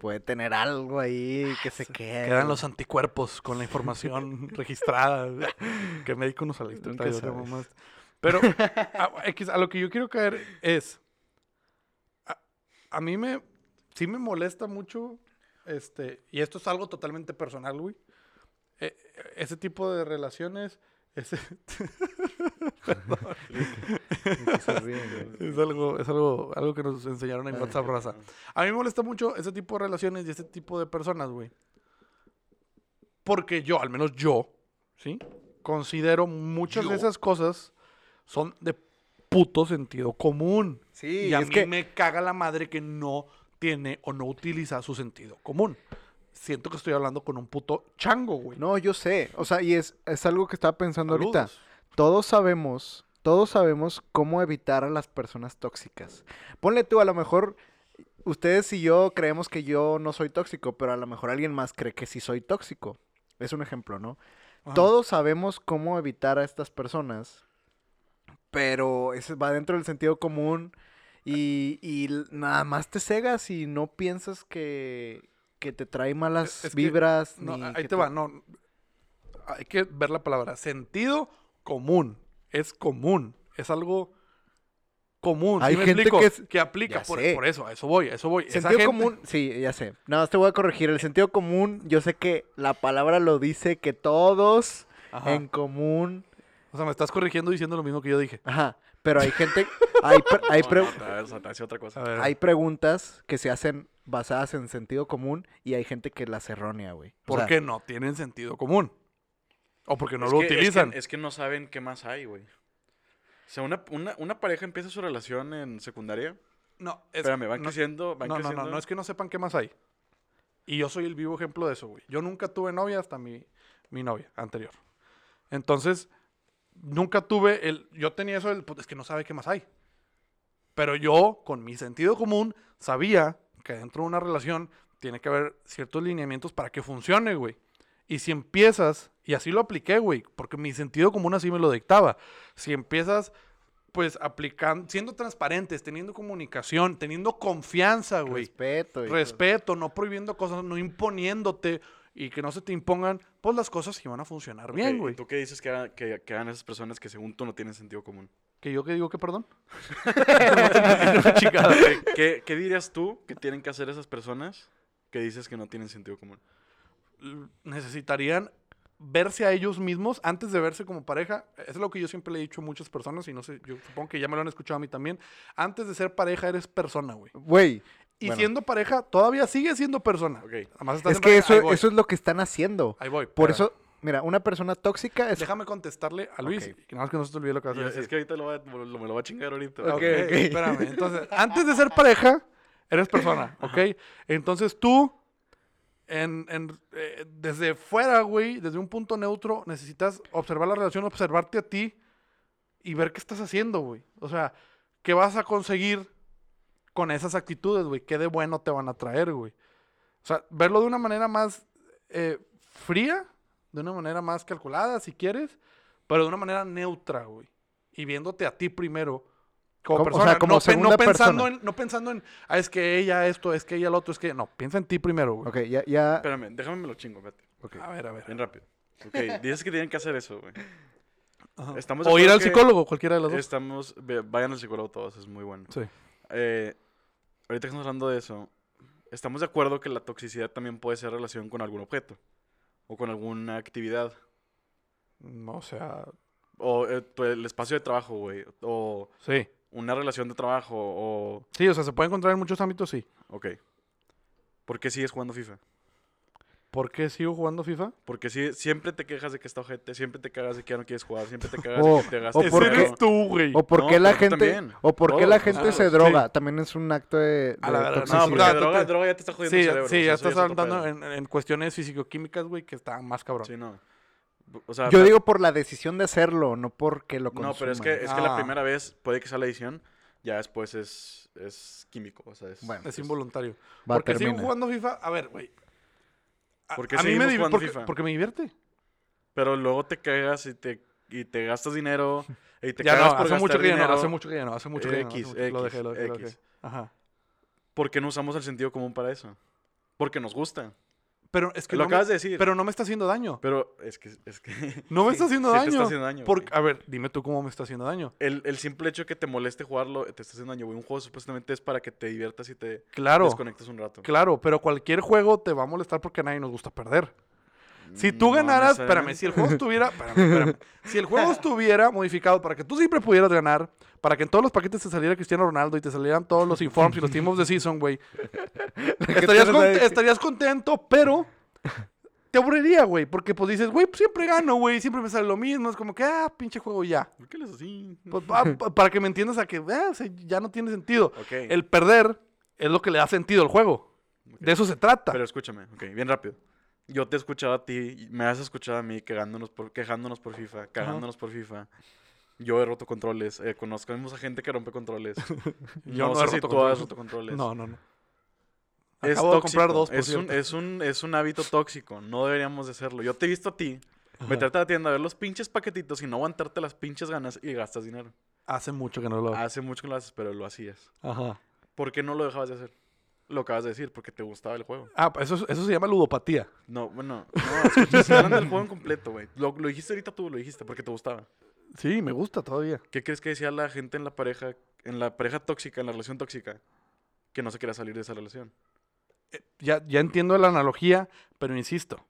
puede tener algo ahí que se quede. quedan los anticuerpos con la información <laughs> registrada. Que médico nos saliste. Pero a, <laughs> X, a lo que yo quiero caer es. A, a mí me. Sí me molesta mucho. Este. Y esto es algo totalmente personal, güey. eh, ese tipo de relaciones. Ese, <laughs> es algo, es algo, algo que nos enseñaron en WhatsApp raza. A mí me molesta mucho ese tipo de relaciones y ese tipo de personas, güey. Porque yo, al menos yo, ¿sí? Considero muchas de Yo. esas cosas son de puto sentido común. Sí, y a es mí que me caga la madre que no tiene o no utiliza su sentido común. Siento que estoy hablando con un puto chango, güey. No, yo sé. O sea, y es, es algo que estaba pensando ahorita. Todos sabemos, todos sabemos cómo evitar a las personas tóxicas. Ponle tú, a lo mejor ustedes y yo creemos que yo no soy tóxico, pero a lo mejor alguien más cree que sí soy tóxico. Es un ejemplo, ¿no? Ajá. Todos sabemos cómo evitar a estas personas, pero eso va dentro del sentido común y, y nada más te cegas y no piensas que, que te trae malas Es que- vibras. No, ni ahí te va, no. Hay que ver la palabra. Sentido común. Es común. Es algo común. ¿sí Hay me gente explico? que es- que aplica. Por, eso, a eso voy, a eso voy. Sentido gente- común, sí, ya sé. Nada más te voy a corregir. El sentido común, yo sé que la palabra lo dice que todos Ajá. en común. O sea, me estás corrigiendo diciendo lo mismo que yo dije. Ajá. Pero hay gente, hay, pre- hay, pre- <laughs> no, otra cosa. Hay preguntas que se hacen basadas en sentido común y hay gente que las errónea, güey. O ¿Por sea, qué no tienen sentido común? O porque no lo que- es que- utilizan. Es que, no saben qué más hay, güey. O sea, una, una, una pareja empieza su relación en secundaria. No, es, Espérame, van no, creciendo, van no, no, no es que no sepan qué más hay. Y yo soy el vivo ejemplo de eso, güey. Yo nunca tuve novia hasta mi, mi novia anterior. Entonces, nunca tuve el... Yo tenía eso del... pues, es que no sabe qué más hay. Pero yo, con mi sentido común, sabía que dentro de una relación tiene que haber ciertos lineamientos para que funcione, güey. Y si empiezas, y así lo apliqué, güey, porque mi sentido común así me lo dictaba. Si empiezas, pues, aplicando, siendo transparentes, teniendo comunicación, teniendo confianza, güey. respeto. Respeto, no prohibiendo cosas, no imponiéndote y que no se te impongan, pues las cosas sí van a funcionar Ok, bien, ¿y güey. ¿Tú qué dices que, hagan- que, que hagan esas personas que según tú no tienen sentido común? Que yo que digo que perdón. <laughs> <laughs> ¿Qué, qué, qué dirías tú que tienen que hacer esas personas que dices que no tienen sentido común? Necesitarían verse a ellos mismos antes de verse como pareja. Es lo que yo siempre le he dicho a muchas personas y no sé, yo supongo que ya me lo han escuchado a mí también. Antes de ser pareja eres persona, güey. Güey. Y bueno, siendo pareja todavía sigue siendo persona. Ok. Además estás Es en que pareja, eso, eso es lo que están haciendo. ahí voy, Por eso, mira, una persona tóxica es... Déjame contestarle a Luis, Ok. que nada más que no se te olvide lo que vas a decir. es que ahorita lo va, a- lo- me lo va a chingar ahorita. Ok, Ok, ok. espérame. Entonces, antes de ser pareja, eres persona, ¿ok? Entonces tú, en, en, eh, desde fuera, güey, desde un punto neutro, necesitas observar la relación, observarte a ti y ver qué estás haciendo, güey. O sea, qué vas a conseguir con esas actitudes, güey. Qué de bueno te van a traer, güey. O sea, verlo de una manera más eh, fría, de una manera más calculada, si quieres, pero de una manera neutra, güey. Y viéndote a ti primero como Como- o sea, persona. como no, pe- no segunda pensando persona. en, no pensando en, ah, es que ella esto, es que ella lo otro, es que... No, piensa en ti primero, güey. Ok, ya, ya... Espérame, déjame me lo chingo, espérate. ok. A ver, a ver. Bien rápido. Ok, dices que tienen que hacer eso, güey. Ajá. Estamos O ir al psicólogo, cualquiera de las dos. Estamos, vayan al psicólogo todos, es muy bueno. Sí. Eh, ahorita que estamos hablando de eso, estamos de acuerdo que la toxicidad también puede ser relación con algún objeto o con alguna actividad No, o sea... o eh, tu- el espacio de trabajo, güey, o Sí. una relación de trabajo o Sí, o sea, se puede encontrar en muchos ámbitos, sí. ok. ¿Por qué sigues jugando FIFA? ¿Por qué sigo jugando FIFA? Porque si, siempre te quejas de que está ojete, siempre te cagas de que ya no quieres jugar, siempre te cagas O- de que te o gastas por dinero. qué- tú, güey. O por No, qué la gente... O por qué Todos, la gente se sí. droga. También es un acto de, A la verga, no, porque Date, droga, te- droga ya te está jodiendo Sí, el cerebro. sí, o sea, ya estás pedo. en, en cuestiones fisicoquímicas, güey, que están más cabrón. Sí, no. O sea, Yo digo por la decisión de hacerlo, no porque lo No, pero es que, consuman. es que la Ah. primera vez puede que sea la edición, ya después es, es químico, o sea, es... Bueno, Es involuntario. Va, porque sigo termina. jugando FIFA. A ver, güey. A- ¿Por qué a mí me seguimos div- jugando porque, me divierte. Pero luego te cagas y te y te gastas dinero y te <laughs> Ya cagas no, por hace mucho que ya no, dinero. hace mucho que ya no, hace mucho que ya no, X, mucho- lo dejé, lo dejé, lo X, dejé. Ajá. ¿Por qué no usamos el sentido común para eso? Porque nos gusta. Pero es que Lo no me- acabas de decir. Pero no me está haciendo daño. Pero es que... Es que <laughs> No me está haciendo sí daño. te está haciendo daño. Porque, a ver, dime tú cómo me está haciendo daño. El, el simple hecho de que te moleste jugarlo te está haciendo daño, güey. Un juego supuestamente es para que te diviertas y te Claro, desconectes un rato. claro, pero cualquier juego te va a molestar porque a nadie nos gusta perder. Si tú No ganaras, espérame, si el juego estuviera, espérame, espérame. si el juego <laughs> estuviera modificado para que tú siempre pudieras ganar, para que en todos los paquetes te saliera Cristiano Ronaldo y te salieran todos los informs y los team of the season, güey, <laughs> estarías, con- contento, pero te aburriría, güey, porque pues dices, güey, pues, siempre gano, güey, siempre me sale lo mismo, es como que, ah, pinche juego ya. ¿Por qué le haces así? Pues, pa- pa- para que me entiendas a que ah, o sea, ya no tiene sentido. Ok. El perder es lo que le da sentido al juego. De eso se trata. Pero escúchame, ok, bien rápido. Yo te he escuchado a ti, me has escuchado a mí quejándonos por, quejándonos por FIFA, cagándonos por FIFA. Yo he roto controles, eh, conozcemos a gente que rompe controles. <laughs> Yo no, no he sé si tú has roto controles. No, no, no. Es Acabo de tóxico, comprar dos, por es, un, es, un, es un hábito tóxico, no deberíamos de hacerlo. Yo te he visto a ti meterte a la tienda a ver los pinches paquetitos y no aguantarte las pinches ganas y gastas dinero. Hace mucho que no lo hago. Hace mucho que lo haces, pero lo hacías. Ajá. ¿Por qué no lo dejabas de hacer? Lo acabas de decir, porque te gustaba el juego. Ah, pues eso, eso se llama ludopatía. No, bueno, <laughs> no, estoy hablando del juego en completo, güey. Lo, lo dijiste ahorita tú, lo dijiste, porque te gustaba. Sí, me gusta todavía. ¿Qué crees que decía la gente en la pareja, en la pareja tóxica, en la relación tóxica? Que no se quería salir de esa relación. Ya, ya entiendo la analogía, pero insisto,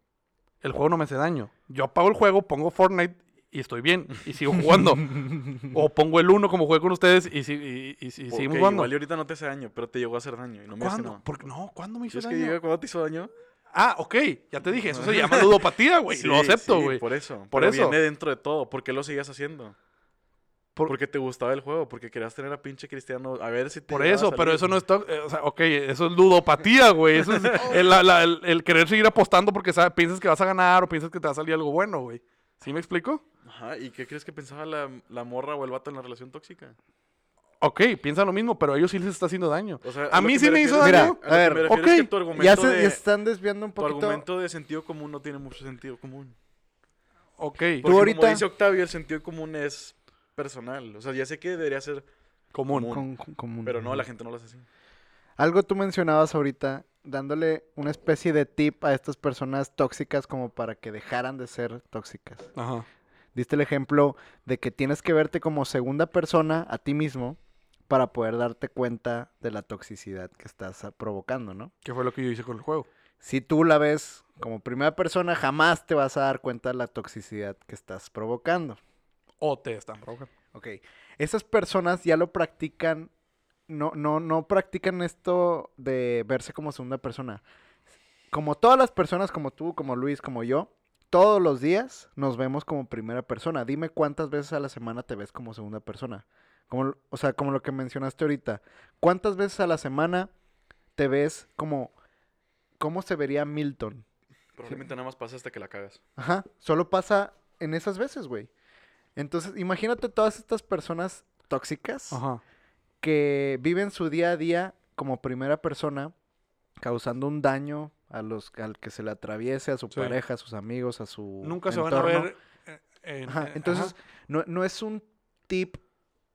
el juego no me hace daño. Yo apago el juego, pongo Fortnite y estoy bien y sigo jugando. <laughs> o pongo el 1 como jugué con ustedes y, si- y- y- y seguimos jugando. Igual y ahorita no te hace daño, pero te llegó a hacer daño y no me hace ¿Cuándo? no. Porque no, ¿cuándo me hizo ¿Quieres que daño? diga cuándo te hizo daño? Ah, ok, ya te dije, eso se <laughs> llama ludopatía, güey. lo Sí, acepto, sí, güey. por eso. Por pero eso. viene dentro de todo. ¿Por qué lo seguías haciendo? Por- Porque te gustaba el juego, porque querías tener a pinche Cristiano. A ver si te Por a eso, pero eso no es... to- eh, o sea, ok, eso es ludopatía, güey. Eso es <laughs> el, la- la- el- el querer seguir apostando porque piensas que vas a ganar o piensas que te va a salir algo bueno, güey. ¿Sí me explico? Ajá, ¿y qué crees que pensaba la, la morra o el vato en la relación tóxica? Ok, piensan lo mismo, pero a ellos sí les está haciendo daño. O sea, A mí sí me hizo daño. Mira, a ver, refiero es que ok, tu argumento, Ya se de, ya están desviando un tu poquito. argumento de sentido común no tiene mucho sentido común. Ok, Porque ahorita- como dice Octavio, el sentido común es personal. O sea, ya sé que debería ser común. común. Con- con- común. Pero no, la gente no lo hace así. Algo tú mencionabas ahorita, dándole una especie de tip a estas personas tóxicas como para que dejaran de ser tóxicas. Ajá. Diste el ejemplo de que tienes que verte como segunda persona a ti mismo para poder darte cuenta de la toxicidad que estás ah, provocando, ¿no? ¿Qué fue lo que yo hice con el juego? Si tú la ves como primera persona, jamás te vas a dar cuenta de la toxicidad que estás provocando. O te están provocando. Ok. Esas personas ya lo practican, no, no, no practican esto de verse como segunda persona. Como todas las personas, como tú, como Luis, como yo, todos los días nos vemos como primera persona. Dime cuántas veces a la semana te ves como segunda persona. Como, o sea, como lo que mencionaste ahorita. ¿Cuántas veces a la semana te ves como... ¿Cómo se vería Milton? Probablemente nada más pasa hasta que la cagas. Ajá, solo pasa en esas veces, güey. Entonces, imagínate todas estas personas tóxicas Ajá. que viven su día a día como primera persona, causando un daño a los al que se le atraviese, a su Sí. pareja, a sus amigos, a su Nunca se van a ver. eh, en- Ajá, eh, Entonces, ajá. no, no es un tip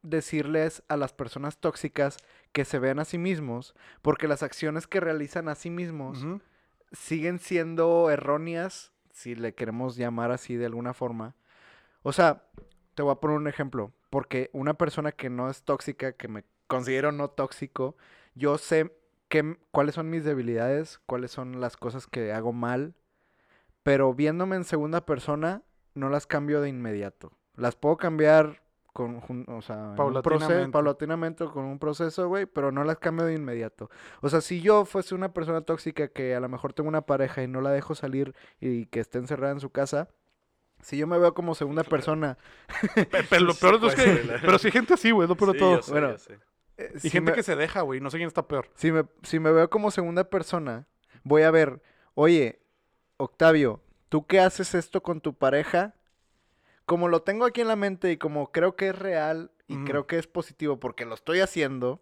decirles a las personas tóxicas que se vean a sí mismos, porque las acciones que realizan a sí mismos siguen siendo erróneas, si le queremos llamar así de alguna forma. O sea, te voy a poner un ejemplo, porque una persona que no es tóxica, que me considero no tóxico, yo sé qué, cuáles son mis debilidades, cuáles son las cosas que hago mal, pero viéndome en segunda persona, no las cambio de inmediato. Las puedo cambiar con, o sea, en un proceso, Paulatinamente. paulatinamente con un proceso, güey, pero no las cambio de inmediato. O sea, si yo fuese una persona tóxica que a lo mejor tengo una pareja y no la dejo salir y que esté encerrada en su casa, si yo me veo como segunda persona, Pe- Pero <laughs> lo Sí peor es que. ser, Pero si hay gente así, güey, no pero Sí, todo. yo sé, Bueno, yo sé. Eh, Y si gente me- que se deja, güey. No sé quién está peor. Si me, si me veo como segunda persona, voy a ver, oye, Octavio, ¿tú qué haces esto con tu pareja? Como lo tengo aquí en la mente y como creo que es real y creo que es positivo porque lo estoy haciendo,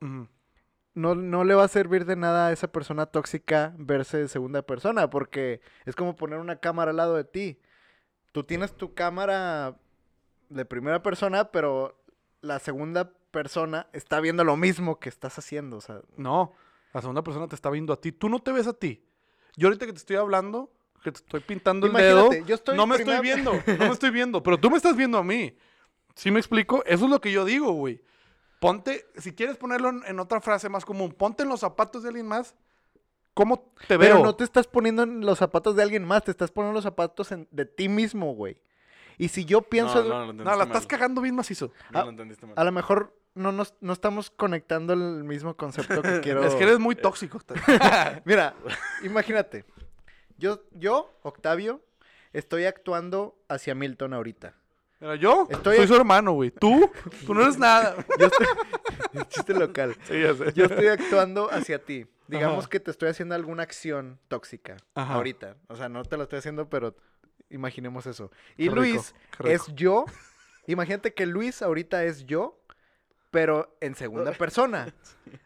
no, no le va a servir de nada a esa persona tóxica verse de segunda persona porque es como poner una cámara al lado de ti. Tú tienes tu cámara de primera persona, pero la segunda persona está viendo lo mismo que estás haciendo. O sea, No, la segunda persona te está viendo a ti. Tú no te ves a ti. Yo ahorita que te estoy hablando, que te estoy pintando el dedo, Imagínate, yo estoy no me primera- estoy viendo, <laughs> no me estoy viendo, pero tú me estás viendo a mí. ¿Sí me explico? Eso es lo que yo digo, güey. Ponte, si quieres ponerlo en, en otra frase más común, ponte en los zapatos de alguien más. ¿Cómo te veo? pero no te estás poniendo en los zapatos de alguien más, te estás poniendo en los zapatos en- de ti mismo, güey. Y si yo pienso, no, no, lo No, entendiste la estás cagando bien macizo. No, Ah, lo entendiste mal. a lo mejor no, nos, no estamos conectando el mismo concepto que <laughs> quiero. Es que eres muy tóxico. <laughs> Mira, imagínate. Yo, yo, Octavio, estoy actuando hacia Milton ahorita. Mira, yo Estoy- soy su hermano, güey. Tú, tú no eres nada. Yo estoy... <laughs> Chiste local. Sí, ya sé. Yo estoy actuando hacia ti. Digamos Ajá. que te estoy haciendo alguna acción tóxica Ajá. ahorita. O sea, no te lo estoy haciendo, pero imaginemos eso. Y Qué Luis rico. es yo. Imagínate que Luis ahorita es yo, pero en segunda <laughs> persona.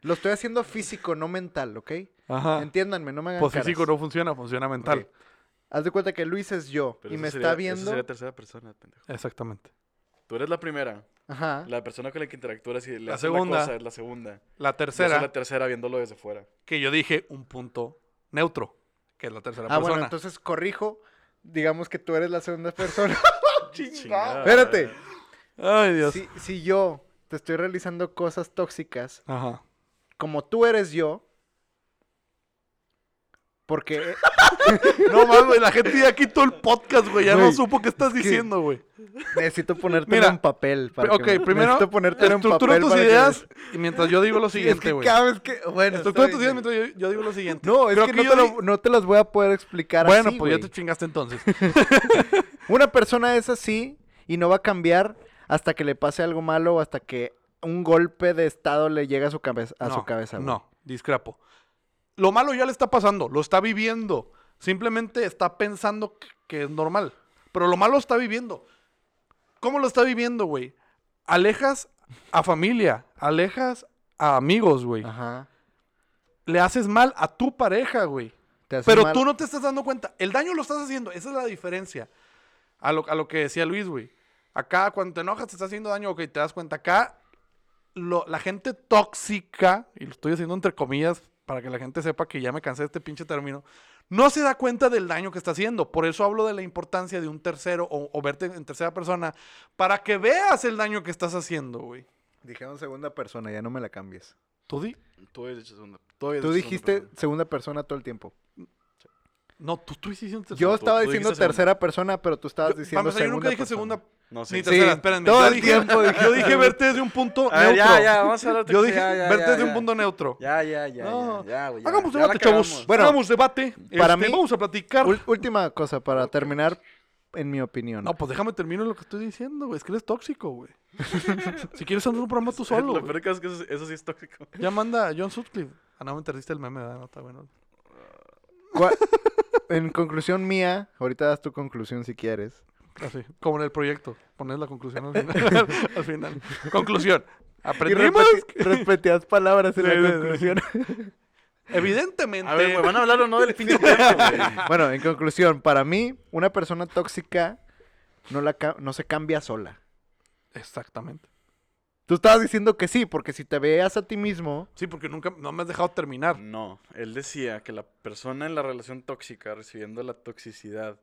Lo estoy haciendo físico, no mental, ¿ok? Ajá. Entiéndanme, no me hagan Pues físico no funciona, funciona mental. Ok. Haz de cuenta que Luis es yo Pero y eso me sería- está eso viendo. sería tercera persona, pendejo. Exactamente. Tú eres la primera. Ajá. La persona con la que interactúas y le La haces una segunda. cosa es la segunda. La Yo soy tercera, la tercera viéndolo desde fuera. que yo dije un punto neutro, que es la tercera Ah, bueno, entonces corrijo. Digamos que tú eres la segunda persona. <laughs> <laughs> Chingada. Espérate. Ay, Dios. Si, si yo te estoy realizando cosas tóxicas, Ajá. como tú eres yo, porque <laughs> No mames, la gente ya quitó el podcast, güey. Ya no Güey, supo qué estás que- diciendo, güey. necesito ponértelo en papel. Para Ok, que me- primero, necesito ponértelo en estructura papel tus para que ideas y mientras yo digo lo <laughs> Sí, es siguiente, que güey. cada vez que... Bueno, Estructura tus ideas mientras yo, yo digo lo siguiente. No, es Creo que, no, yo te lo- di- no te las voy a poder explicar Bueno, así, pues ya güey. te chingaste entonces. <laughs> Una persona es así y no va a cambiar hasta que le pase algo malo o hasta que un golpe de estado le llegue a su cabeza. A no, su cabeza güey. No, discrepo. Lo malo ya le está pasando, lo está viviendo. Simplemente está pensando que- es normal. Pero lo malo está viviendo. ¿Cómo lo está viviendo, güey? Alejas a familia, alejas a amigos, güey. Ajá. Le haces mal a tu pareja, güey. Pero mal. tú no te estás dando cuenta. El daño lo estás haciendo. Esa es la diferencia. A lo, a lo que decía Luis, güey. Acá, cuando te enojas, te está haciendo daño, ok, te das cuenta. Acá, lo- la gente tóxica, y lo estoy haciendo entre comillas para que la gente sepa que ya me cansé de este pinche término, no se da cuenta del daño que está haciendo. Por eso hablo de la importancia de un tercero o, o verte en tercera persona para que veas el daño que estás haciendo, güey. Dijeron segunda persona, ya no me la cambies. ¿Tú di? Tú habías dicho segunda. Tú, Tú segunda dijiste persona. segunda persona todo el tiempo. No, tú, tú hiciste un tercero. Yo estaba tú diciendo tercera persona, pero tú estabas Yo- diciendo empezar, yo segunda nunca dije persona. segunda No sé. Ni Sí, tercera, espérenme. todo Yo el dije- tiempo dije- <laughs> Yo dije verte desde un punto A ver, neutro. ya, ya, vamos a hablar de Yo dije ya, ya, verte ya, desde un punto neutro. Ya, ya, ya, No. ya, ya, güey. ya. Hagamos debate, chavos. Bueno, Hagamos debate. para Este, mí- Vamos a platicar. Última cosa para terminar, en mi opinión. No, pues déjame terminar lo que estoy diciendo, güey. Es que eres tóxico, güey. <laughs> si quieres hacer un programa tú <laughs> solo. Lo peor que es que eso, eso sí es tóxico. Ya manda a John Sutcliffe. Ah, no, me entendiste el meme, ¿verdad? No, está bueno. En conclusión mía, ahorita das tu conclusión si quieres. Así, como en el proyecto. Pones la conclusión al final. <laughs> <laughs> al final. Conclusión. Aprendimos. repetías palabras en Sí, la conclusión. <laughs> Evidentemente. A ver, güey, ¿van a hablar o no del fin del tiempo, güey? bueno, en conclusión, para mí, una persona tóxica no, la ca- no se cambia sola. Exactamente. Tú estabas diciendo que sí, porque si te veas a ti mismo, Sí, porque nunca no me has dejado terminar. No, él decía que la persona en la relación tóxica, recibiendo la toxicidad,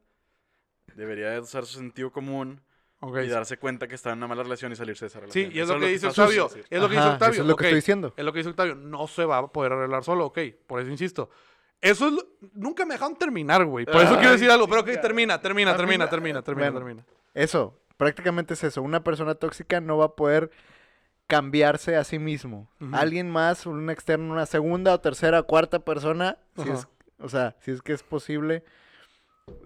debería de usar su sentido común Ok. y darse cuenta que está en una mala relación y salirse de esa Sí, relación. y es Eso lo que dice está sucio Octavio. decir. Es lo que dice Octavio. eso es lo que estoy diciendo. Es lo que dice Octavio. No se va a poder arreglar solo, ok. Por eso insisto. Eso es lo- Nunca me dejaron terminar, güey. Por eso Ay, quiero decir algo. Pero ok, termina, termina, termina, Termina. termina, termina, Bueno. termina. eso, prácticamente es eso. Una persona tóxica no va a poder cambiarse a sí mismo. Ujú. Alguien más, un externo, una segunda o tercera o cuarta persona, si Ajá. es, o sea, si es que es posible,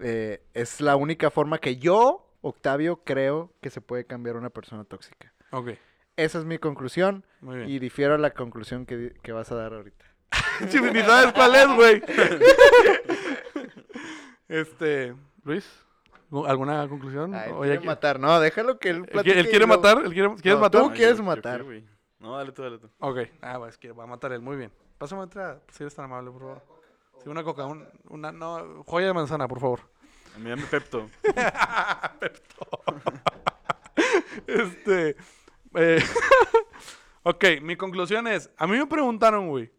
eh, es la única forma que yo, Octavio, creo que se puede cambiar una persona tóxica. Ok, Esa es mi conclusión muy bien. y difiero a la conclusión que, que vas a dar ahorita. <laughs> Ni sabes cuál es, güey. <laughs> este, Luis, ¿alguna conclusión? Ah, él quiere aquí- matar. No, déjalo que él ¿Él, qui- platique él quiere matar? ¿Él quiere, ¿Quieres No, matar? tú Ay, quieres yo- yo qué, matar. güey. No, dale tú, dale tú. Ok. Ah, pues que va a matar él. Muy bien. Pásame otra, si eres tan amable, por favor. Sí, una coca, un- una, no, joya de manzana, por favor. A mí dame <laughs> Pepto. Este. eh, <laughs> ok, mi conclusión es: a mí me preguntaron, güey,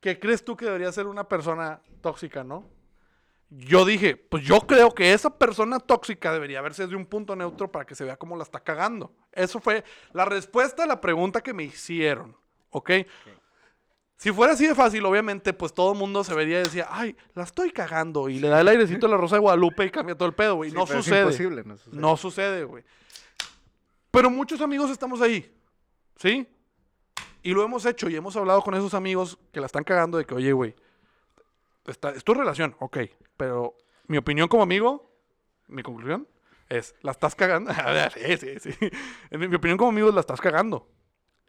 ¿qué crees tú que debería ser una persona tóxica, no? Yo dije, pues yo creo que esa persona tóxica debería verse desde un punto neutro para que se vea cómo la está cagando. Eso fue la respuesta a la pregunta que me hicieron, ¿ok? Si fuera así de fácil, obviamente, pues todo el mundo se vería y decía, ay, la estoy cagando. Y le da el airecito a la Rosa de Guadalupe y cambia todo el pedo, güey. Sí, no es sucede. imposible, no sucede. No sucede, güey. Pero muchos amigos estamos ahí, ¿sí? Y lo hemos hecho y hemos hablado con esos amigos que la están cagando de que, oye, güey, esta- es tu relación, ok. Pero mi opinión como amigo, mi conclusión, es, la estás cagando. <laughs> sí, sí, sí. En mi, mi opinión como amigo es, la estás cagando.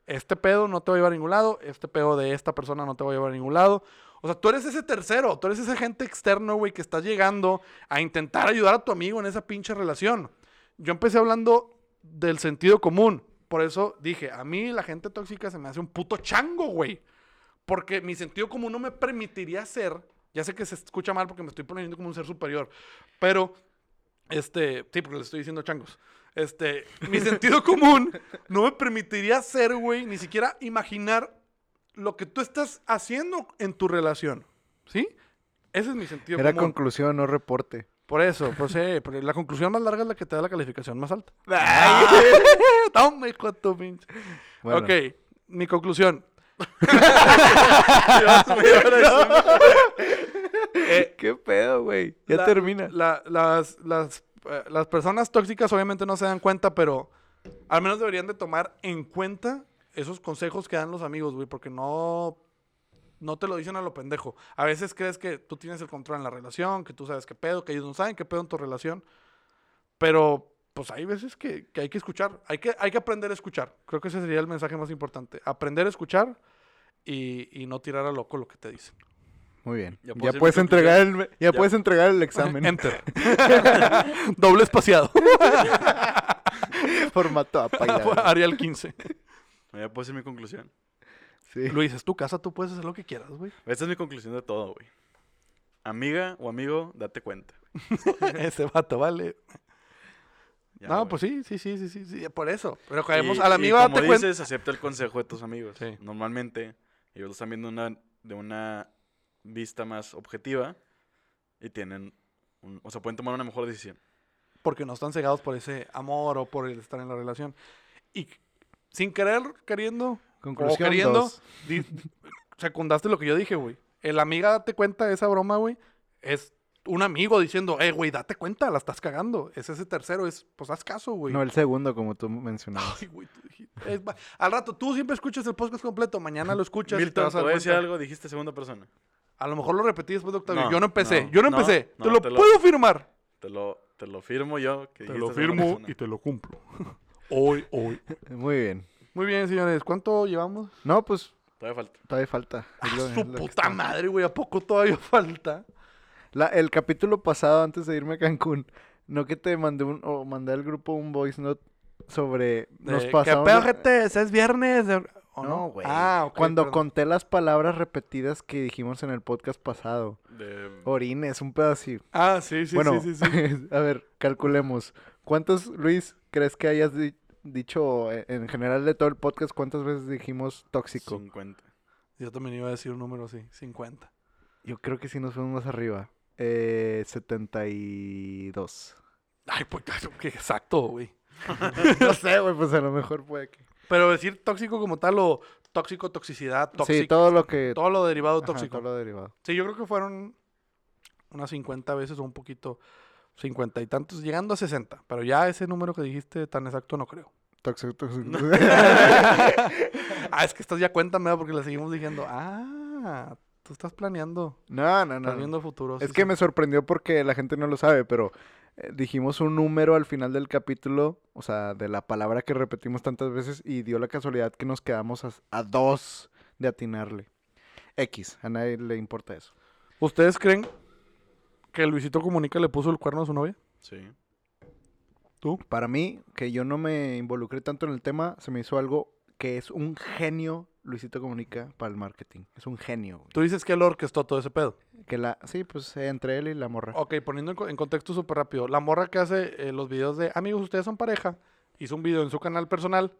Este pedo no te va a llevar a ningún lado, este pedo de esta persona no te va a llevar a ningún lado. O sea, tú eres ese tercero, tú eres ese gente externo, güey, que estás llegando a intentar ayudar a tu amigo en esa pinche relación. Yo empecé hablando del sentido común. Por eso dije, a mí la gente tóxica se me hace un puto chango, güey. Porque mi sentido común no me permitiría ser, ya sé que se escucha mal porque me estoy poniendo como un ser superior, pero, este, sí, porque le estoy diciendo changos. Este, mi sentido <laughs> común no me permitiría ser, güey, ni siquiera imaginar lo que tú estás haciendo en tu relación. ¿Sí? Ese es mi sentido Era común. conclusión, no reporte. Por eso, pues sí, pero la conclusión más larga es la que te da la calificación más alta. <laughs> Hijo de tu pinche. Bueno, Ok, mi conclusión. <laughs> Eh, ¿Qué pedo, güey? Ya la- termina. la- las, las, eh, las personas tóxicas obviamente no se dan cuenta, pero al menos deberían de tomar en cuenta esos consejos que dan los amigos, güey, porque no, no te lo dicen a lo pendejo. A veces crees que tú tienes el control en la relación, que tú sabes qué pedo, que ellos no saben qué pedo en tu relación, pero pues hay veces que, que hay que escuchar, hay que, hay que aprender a escuchar. Creo que ese sería el mensaje más importante, aprender a escuchar y, y no tirar a loco lo que te dicen. Muy bien. Ya puedes entregar el, ya, Ya. puedes entregar el examen. Enter. <laughs> Doble espaciado. <laughs> Formato APA. y la verga. Arial 15. <laughs> Ya puedo decir mi conclusión. Sí. Luis, es tu casa, tú puedes hacer lo que quieras, güey. Esta es mi conclusión de todo, güey. Amiga o amigo, date cuenta. Ese vato, vale. Ya, no, pues sí, sí, sí, sí, sí, sí, por eso. Pero caemos Y- al y amigo, como date cuenta. dices, acepta el consejo de tus amigos. Sí. Normalmente, ellos lo están viendo una, de una vista más objetiva y tienen, un- o sea, pueden tomar una mejor decisión. Porque no están cegados por ese amor o por el estar en la relación. Y sin querer, queriendo, o Conclusión queriendo, dos. di- secundaste lo que yo dije, güey. El amiga, date cuenta de esa broma, güey, es un amigo diciendo, eh, güey, date cuenta, la estás cagando. Es ese tercero, es, pues haz caso, güey. No, el segundo, como tú mencionabas. Ay, güey, tú dijiste- es va- al rato, tú siempre escuchas el podcast completo, mañana lo escuchas. y te Milton, vas a decir algo, dijiste segunda persona. A lo mejor lo repetí después de Octavio. No, yo no empecé, no, yo no empecé. no, te lo te lo- puedo firmar. Te lo, te lo firmo yo. Que Te lo firmo y te lo cumplo. <laughs> hoy, hoy. Muy bien. Muy bien, señores. ¿Cuánto llevamos? No, pues Todavía falta. todavía falta. Ah, lo- su que puta madre, güey. ¿A poco todavía <laughs> falta? La- el capítulo pasado, antes de irme a Cancún, no que te mandé un, o mandé al grupo un voice note sobre. Nos De, pasamos. ¿Qué pedo, de- gente? ¿Es viernes? De- ¿O no? No, güey. Ah, ok, Cuando perdón. conté las palabras repetidas que dijimos en el podcast pasado. De, Orines, un pedacito. Ah, sí, sí, bueno, sí, sí, sí. <laughs> a ver, calculemos. ¿Cuántos, Luis, crees que hayas di- dicho eh, en general de todo el podcast? ¿Cuántas veces dijimos tóxico? 50. Yo también iba a decir un número así, 50. Yo creo que sí nos fuimos más arriba. Eh, 72. Ay, pues claro, <laughs> que exacto, güey. <laughs> no sé, güey, pues a lo mejor puede que. Pero decir tóxico como tal o tóxico, toxicidad, tóxico. Sí, todo lo que. todo lo derivado ajá, tóxico. todo lo derivado. Sí, yo creo que fueron unas 50 veces o un poquito, 50 y tantos, llegando a 60. Pero ya ese número que dijiste tan exacto no creo. Tóxico, tóxico. <laughs> ah, es que estás ya cuéntame, porque le seguimos diciendo, ah, tú estás planeando, no, no, no. el futuro. Es sí, que sí. me sorprendió porque la gente no lo sabe, pero dijimos un número al final del capítulo, o sea, de la palabra que repetimos tantas veces y dio la casualidad que nos quedamos a, a dos de atinarle. X, a nadie le importa eso. ¿Ustedes creen que Luisito Comunica le puso el cuerno a su novia? Sí. ¿Tú? Para mí, que yo no me involucré tanto en el tema, se me hizo algo que es un genio Luisito Comunica para el marketing. Es un genio, güey. Tú dices que él orquestó todo ese pedo. Que la, sí, pues entre él y la morra. Ok, poniendo en, co- en contexto súper rápido. La morra que hace eh, los videos de amigos, ustedes son pareja, hizo un video en su canal personal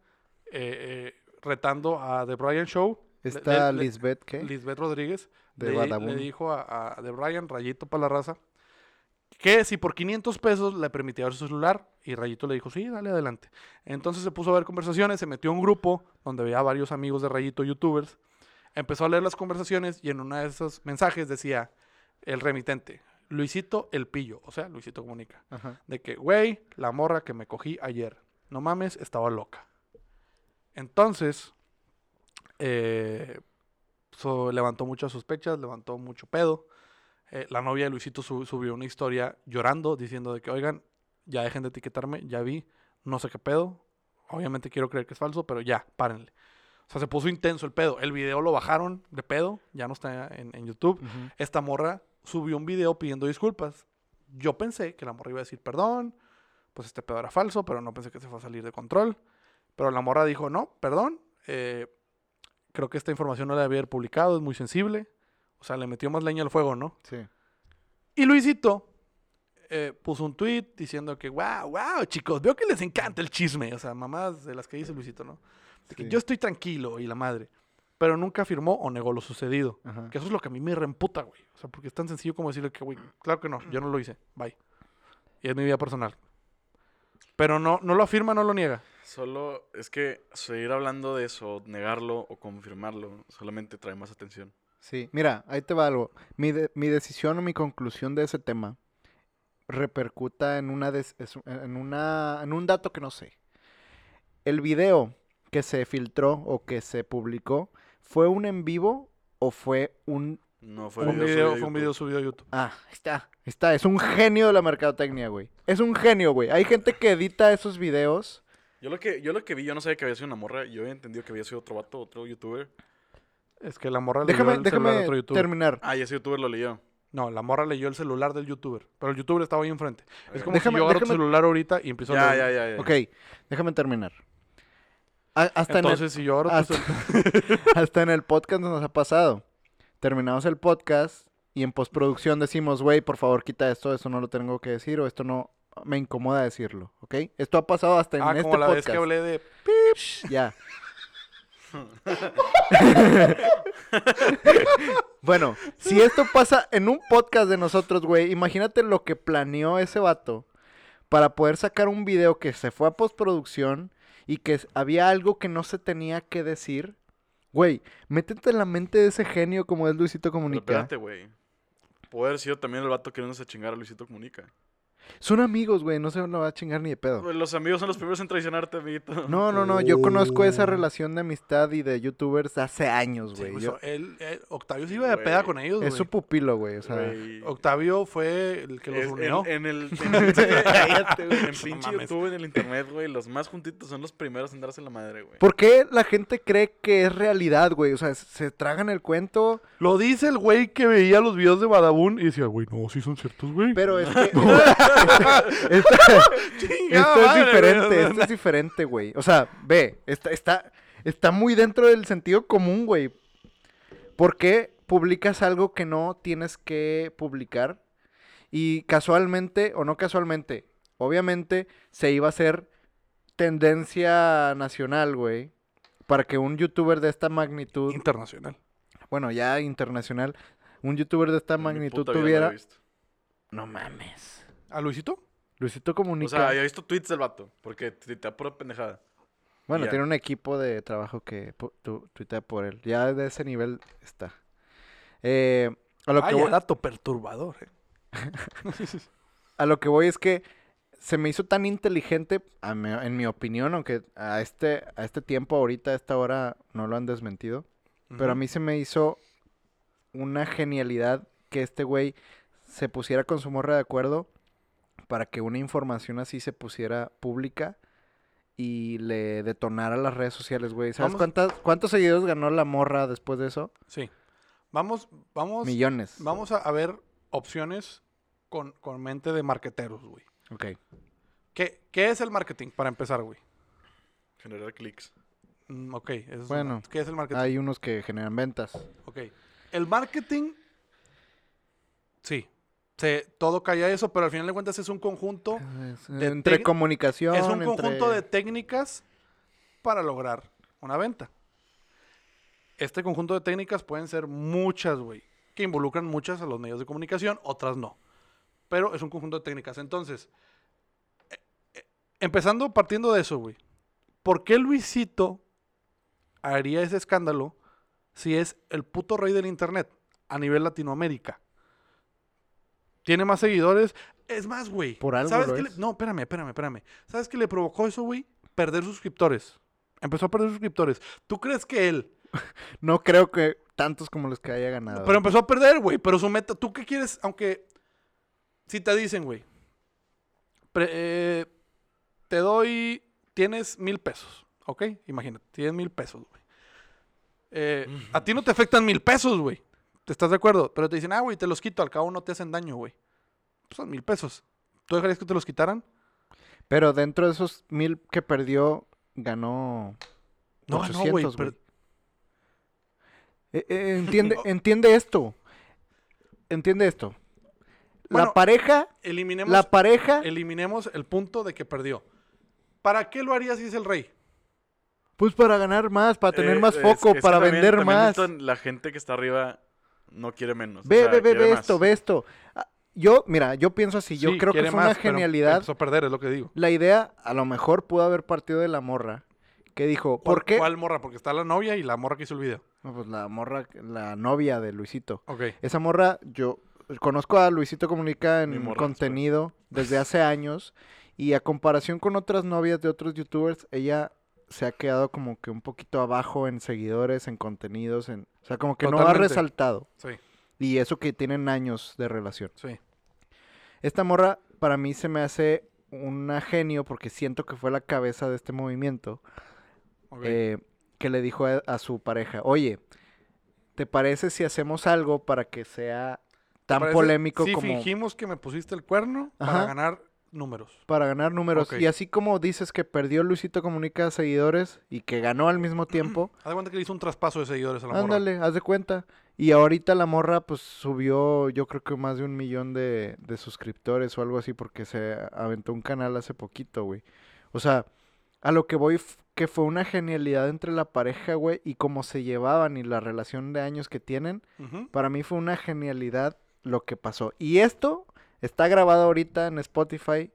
eh, eh, retando a The Brian Show. Está Lisbeth, ¿qué? Lisbeth Rodríguez De le, le dijo a, a The Brian, Rayito para la raza, que si por 500 pesos le permitía ver su celular, y Rayito le dijo, sí, dale adelante. Entonces se puso a ver conversaciones, se metió a un grupo donde veía varios amigos de Rayito, youtubers, empezó a leer las conversaciones y en uno de esos mensajes decía el remitente, Luisito el pillo, o sea, Luisito comunica, Ajá. de que, güey, la morra que me cogí ayer, no mames, estaba loca. Entonces, eh, so- levantó muchas sospechas, levantó mucho pedo. Eh, la novia de Luisito su- subió una historia llorando, diciendo de que, oigan, ya dejen de etiquetarme, ya vi, no sé qué pedo. Obviamente quiero creer que es falso, pero ya, párenle. O sea, se puso intenso el pedo. El video lo bajaron de pedo, ya no está en, en YouTube. Esta morra subió un video pidiendo disculpas. Yo pensé que la morra iba a decir perdón, pues este pedo era falso, pero no pensé que se fue a salir de control. Pero la morra dijo, no, perdón, eh, creo que esta información no la debía haber publicado, es muy sensible. O sea, le metió más leña al fuego, ¿no? Sí. Y Luisito eh, puso un tweet diciendo que, wow, wow, chicos, veo que les encanta el chisme. O sea, mamás de las que dice Luisito, ¿no? De que Sí. yo estoy tranquilo y la madre. Pero nunca afirmó o negó lo sucedido. Ajá. Que eso es lo que a mí me reemputa, güey. O sea, porque es tan sencillo como decirle que, güey, claro que no, yo no lo hice, bye. Y es mi vida personal. Pero no, no lo afirma, no lo niega. Solo es que seguir hablando de eso, negarlo o confirmarlo, solamente trae más atención. Sí, mira, ahí te va algo. Mi, de- mi decisión o mi conclusión de ese tema repercuta en una, des- es- en una en un dato que no sé. El video que se filtró o que se publicó fue un en vivo o fue un No fue un video video, subido a fue un YouTube. video subido a YouTube. ah, está, está, es un genio de la mercadotecnia, güey. Es un genio, güey. Hay gente que edita esos videos. Yo lo que yo lo que vi, yo no sabía que había sido una morra, yo había entendido que había sido otro vato, otro youtuber. Es que la morra leyó Déjame el celular de déjame otro youtuber. terminar. Ah, y ese youtuber lo leyó. No, la morra leyó el celular del youtuber. Pero el youtuber estaba ahí enfrente. Es como Déjame- si yo agarro tu déjame- celular ahorita y empiezo a Ya, leer. ya, ya, ya. Ok, déjame terminar. A- hasta en el- Entonces, si yo agarro tu hasta- celular... <laughs> Hasta en el podcast nos ha pasado. Terminamos el podcast y en postproducción decimos, güey, por favor quita esto, esto no lo tengo que decir o esto no me incomoda decirlo, ¿ok? Esto ha pasado hasta en Ah, este como la vez que hablé de... Ya. <laughs> bueno, si esto pasa en un podcast de nosotros, güey, imagínate lo que planeó ese vato para poder sacar un video que se fue a postproducción y que había algo que no se tenía que decir. Güey, métete en la mente de ese genio como es Luisito Pero Comunica. espérate, güey. Puede haber sido también el vato queriéndose chingar a Luisito Comunica. Son amigos, güey, no se lo va a chingar ni de pedo. Pues Los amigos son los primeros en traicionarte, amiguito. No, no, no, yo conozco esa relación de amistad y de youtubers hace años, Sí, güey. pues, Yo- él- él- Octavio se iba de peda con ellos, es güey. su pupilo, güey, o sea... Octavio fue el que los Es- unió. En, <laughs> en el en pinche, Cállate, güey. en No pinche mames. YouTube, en el internet, güey, los más juntitos son los primeros en darse la madre, güey. ¿Por qué la gente cree que es realidad, güey? O sea, se tragan el cuento, Lo dice el güey que veía los videos de Badabun y decía, güey, no, sí son ciertos, güey. pero es <laughs> que... <laughs> Esta- esto es diferente, güey. esto es diferente, güey. O sea, ve, está, está, está muy dentro del sentido común, güey. ¿Por qué publicas algo que no tienes que publicar? Y casualmente, o no casualmente, obviamente se iba a hacer tendencia nacional, güey. Para que un youtuber de esta magnitud, Internacional. bueno, ya internacional, un youtuber de esta magnitud tuviera... No mames. ¿A Luisito? Luisito Comunica. O sea, ya he visto tweets del vato, porque tuitea pura pendejada. Bueno, tiene un equipo de trabajo que tu- tuitea por él. Ya de ese nivel está. Eh, a, lo que voy, dato perturbador, eh. <laughs> a lo que voy es que se me hizo tan inteligente, a mi- en mi opinión, aunque a este, a este tiempo, ahorita, a esta hora, no lo han desmentido. Pero a mí se me hizo una genialidad que este güey se pusiera con su morra de acuerdo para que una información así se pusiera pública y le detonara las redes sociales, güey. ¿Sabes cuántas, cuántos seguidores ganó la morra después de eso? Sí. Vamos, vamos, Millones. vamos a, a ver opciones con, con mente de marqueteros, güey. Ok. ¿Qué, ¿Qué es el marketing para empezar, güey? Generar clics. Mm, ok, eso es Bueno, una- ¿qué es el marketing? Hay unos que generan ventas. Ok. El marketing, sí. Se, todo cae a eso, pero al final de cuentas es un conjunto, Es- De entre comunicación. es un entre- conjunto de técnicas para lograr una venta. Este conjunto de técnicas pueden ser muchas, güey, que involucran muchas a los medios de comunicación, otras no. Pero es un conjunto de técnicas. Entonces, eh, eh, empezando partiendo de eso, güey. ¿Por qué Luisito haría ese escándalo si es el puto rey del internet a nivel Latinoamérica? Tiene más seguidores. Es más, güey. Por algo ¿Sabes lo qué le-. No, espérame, espérame, espérame. ¿Sabes qué le provocó eso, güey? Perder suscriptores. Empezó a perder suscriptores. ¿Tú crees que él? <laughs> No creo que tantos como los que haya ganado. Pero empezó a perder, güey. Pero su meta, ¿tú qué quieres? Aunque, si te dicen, güey, eh, te doy, tienes mil pesos, ¿ok? Imagínate, tienes mil pesos, güey. Eh, a ti no te afectan mil pesos, güey. ¿Te estás de acuerdo? Pero te dicen, ah, güey, te los quito, al cabo no te hacen daño, güey. Pues son mil pesos. ¿Tú dejarías que te los quitaran? Pero dentro de esos mil que perdió, ganó. No ganó, güey, 800, pero- Eh, eh, entiende, <laughs> entiende esto. Entiende esto. Bueno, la pareja, Eliminemos, la pareja, eliminemos el punto de que perdió. ¿Para qué lo haría si es el rey? pues para ganar más, para tener Eh, más foco, es para también- vender también más. La gente que está arriba no quiere menos. o Ve, sea, ve, ve, ve más. esto, ve esto. Ah, Yo, mira, yo pienso así, yo Sí, creo que fue una más, pero genialidad. Empezó a perder, es lo que digo. La idea, a lo mejor pudo haber partido de la morra, que dijo, ¿Cuál- ¿por qué? ¿Cuál morra? Porque está la novia y la morra que hizo el video. No, pues la morra, la novia de Luisito. Ok. Esa morra, yo conozco a Luisito Comunica en morra, contenido desde hace años y a comparación con otras novias de otros youtubers, ella se ha quedado como que un poquito abajo en seguidores, en contenidos, en, o sea, como que no ha resaltado. Sí, Y eso que tienen años de relación. sí. Esta morra para mí se me hace una genio porque siento que fue la cabeza de este movimiento eh, que le dijo a, a su pareja, oye, ¿te parece si hacemos algo para que sea tan polémico como fingimos que me pusiste el cuerno para ganar números. para ganar números? Y así como dices que perdió Luisito Comunica seguidores y que ganó al mismo <clears throat> tiempo, Haz de cuenta que le hizo un traspaso de seguidores a la morra. ándale, haz de cuenta. Y ahorita la morra pues subió yo creo que más de un millón de, de suscriptores o algo así porque se aventó un canal hace poquito, güey. O sea, a lo que voy que fue una genialidad entre la pareja, güey, y cómo se llevaban y la relación de años que tienen. Para mí fue una genialidad lo que pasó. Y esto está grabado ahorita en Spotify.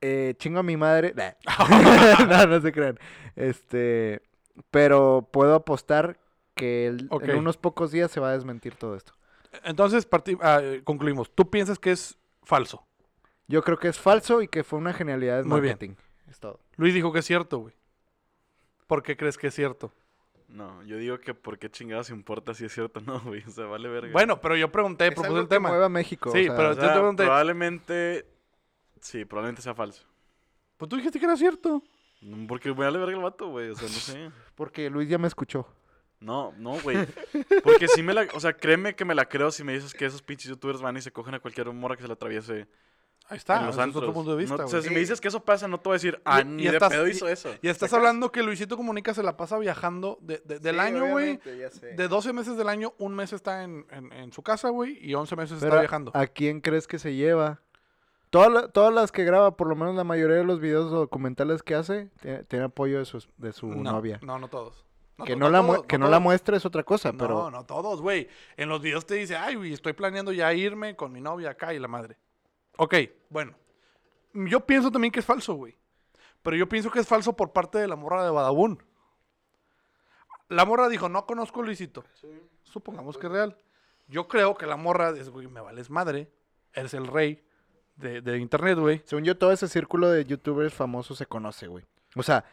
Eh, chingo a mi madre. Nah. <laughs> no, no se crean. Este, pero puedo apostar que el- en unos pocos días se va a desmentir todo esto. Entonces, ah, eh, concluimos. ¿Tú piensas que es falso? Yo creo que es falso y que fue una genialidad de Muy bien. marketing. Es todo. Luis dijo que es cierto, güey. ¿Por qué crees que es cierto? No, yo digo que por qué chingados importa si es cierto o no, <laughs> güey. O sea, vale verga. Bueno, pero yo pregunté, Es propuse algo el que tema. mueve a México. Sí, o sea, pero- O yo te pregunté- probablemente... Sí, probablemente sea falso. Pues tú dijiste que era cierto. Porque me vale verga el vato, güey. O sea, no sé. <laughs> Porque Luis ya me escuchó. No, no, güey. Porque sí me la... O sea, créeme que me la creo si me dices que esos pinches youtubers van y se cogen a cualquier morra que se le atriese Ahí está, en los es otro punto de vista, No, o sea, si me dices que eso pasa, no te voy a decir, ah, Y- ni y de estás- pedo y- hizo eso. Y estás ¿Sacas? hablando que Luisito Comunica se la pasa viajando de- de- del año, güey. De 12 meses del año, un mes está en, en- en su casa, güey, y 11 meses Pero, está viajando. ¿A quién crees que se lleva? Todas, la- todas las que graba, por lo menos la mayoría de los videos documentales que hace, tiene, tiene apoyo de su, de su no, novia. No, no todos. que no, la, todos, que no, todos. la muestre es otra cosa, No, pero no todos, güey. En los videos te dice, ay, güey, estoy planeando ya irme con mi novia acá y la madre. Ok, bueno. Yo pienso también que es falso, güey. Pero yo pienso que es falso por parte de la morra de Badabun. La morra dijo, no conozco a Luisito. Supongamos que es real. Yo creo que la morra dice, güey, me vales madre. Eres el rey de, de internet, güey. según yo todo ese círculo de youtubers famosos se conoce, güey. O sea,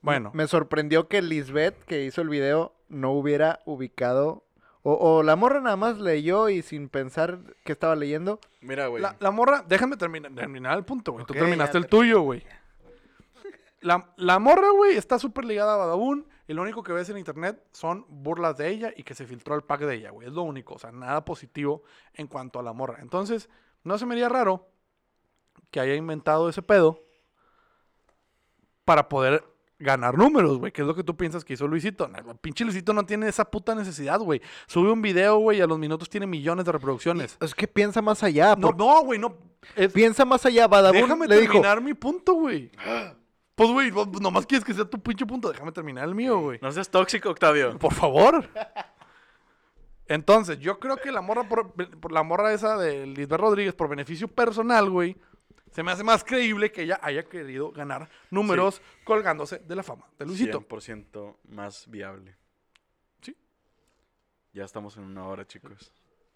Bueno, me sorprendió que Lisbeth, que hizo el video, no hubiera ubicado... O, o la morra nada más leyó y sin pensar que estaba leyendo. Mira, güey. La, la morra, déjame terminar, terminar el punto, güey. Tú terminaste el tuyo, güey. La, la morra, güey, está súper ligada a Badabun. Y lo único que ves en internet son burlas de ella y que se filtró el pack de ella, güey. Es lo único. O sea, nada positivo en cuanto a la morra. Entonces, no se me haría raro que haya inventado ese pedo para poder ganar números, güey. Que es lo que tú piensas que hizo Luisito. No, el pinche Luisito no tiene esa puta necesidad, güey. Sube un video, güey, y a los minutos tiene millones de reproducciones. Es que piensa más allá. No, por- no, güey, no. Es- Piensa más allá. Badabun déjame le dijo, terminar mi punto, güey. Pues, güey, no- nomás quieres que sea tu pinche punto. Déjame terminar el mío, güey. No seas tóxico, Octavio. Por favor. Entonces, yo creo que la morra, por, por la morra esa de Lisbeth Rodríguez, por beneficio personal, güey, se me hace más creíble que ella haya querido ganar números colgándose de la fama de Luisito. 100% más viable. Sí. Ya estamos en una hora, chicos.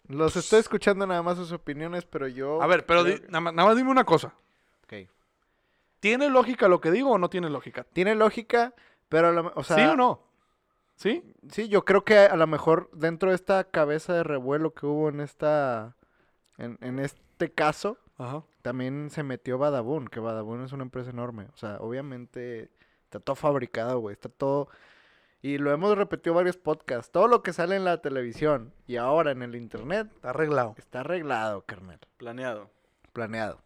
los estoy escuchando nada más sus opiniones, pero yo... A ver, pero creo di- que- nada, más, nada más dime una cosa. Ok. ¿Tiene lógica lo que digo o no tiene lógica? Tiene lógica, pero a lo- o sea, ¿Sí o no? ¿Sí? Sí, yo creo que a lo mejor dentro de esta cabeza de revuelo que hubo en esta, en, en este caso, Ajá. también se metió Badabun, que Badabun es una empresa enorme. O sea, obviamente está todo fabricado, güey, está todo... Y lo hemos repetido varios podcasts. Todo lo que sale en la televisión y ahora en el internet Está arreglado. está arreglado, carnal. Planeado. Planeado.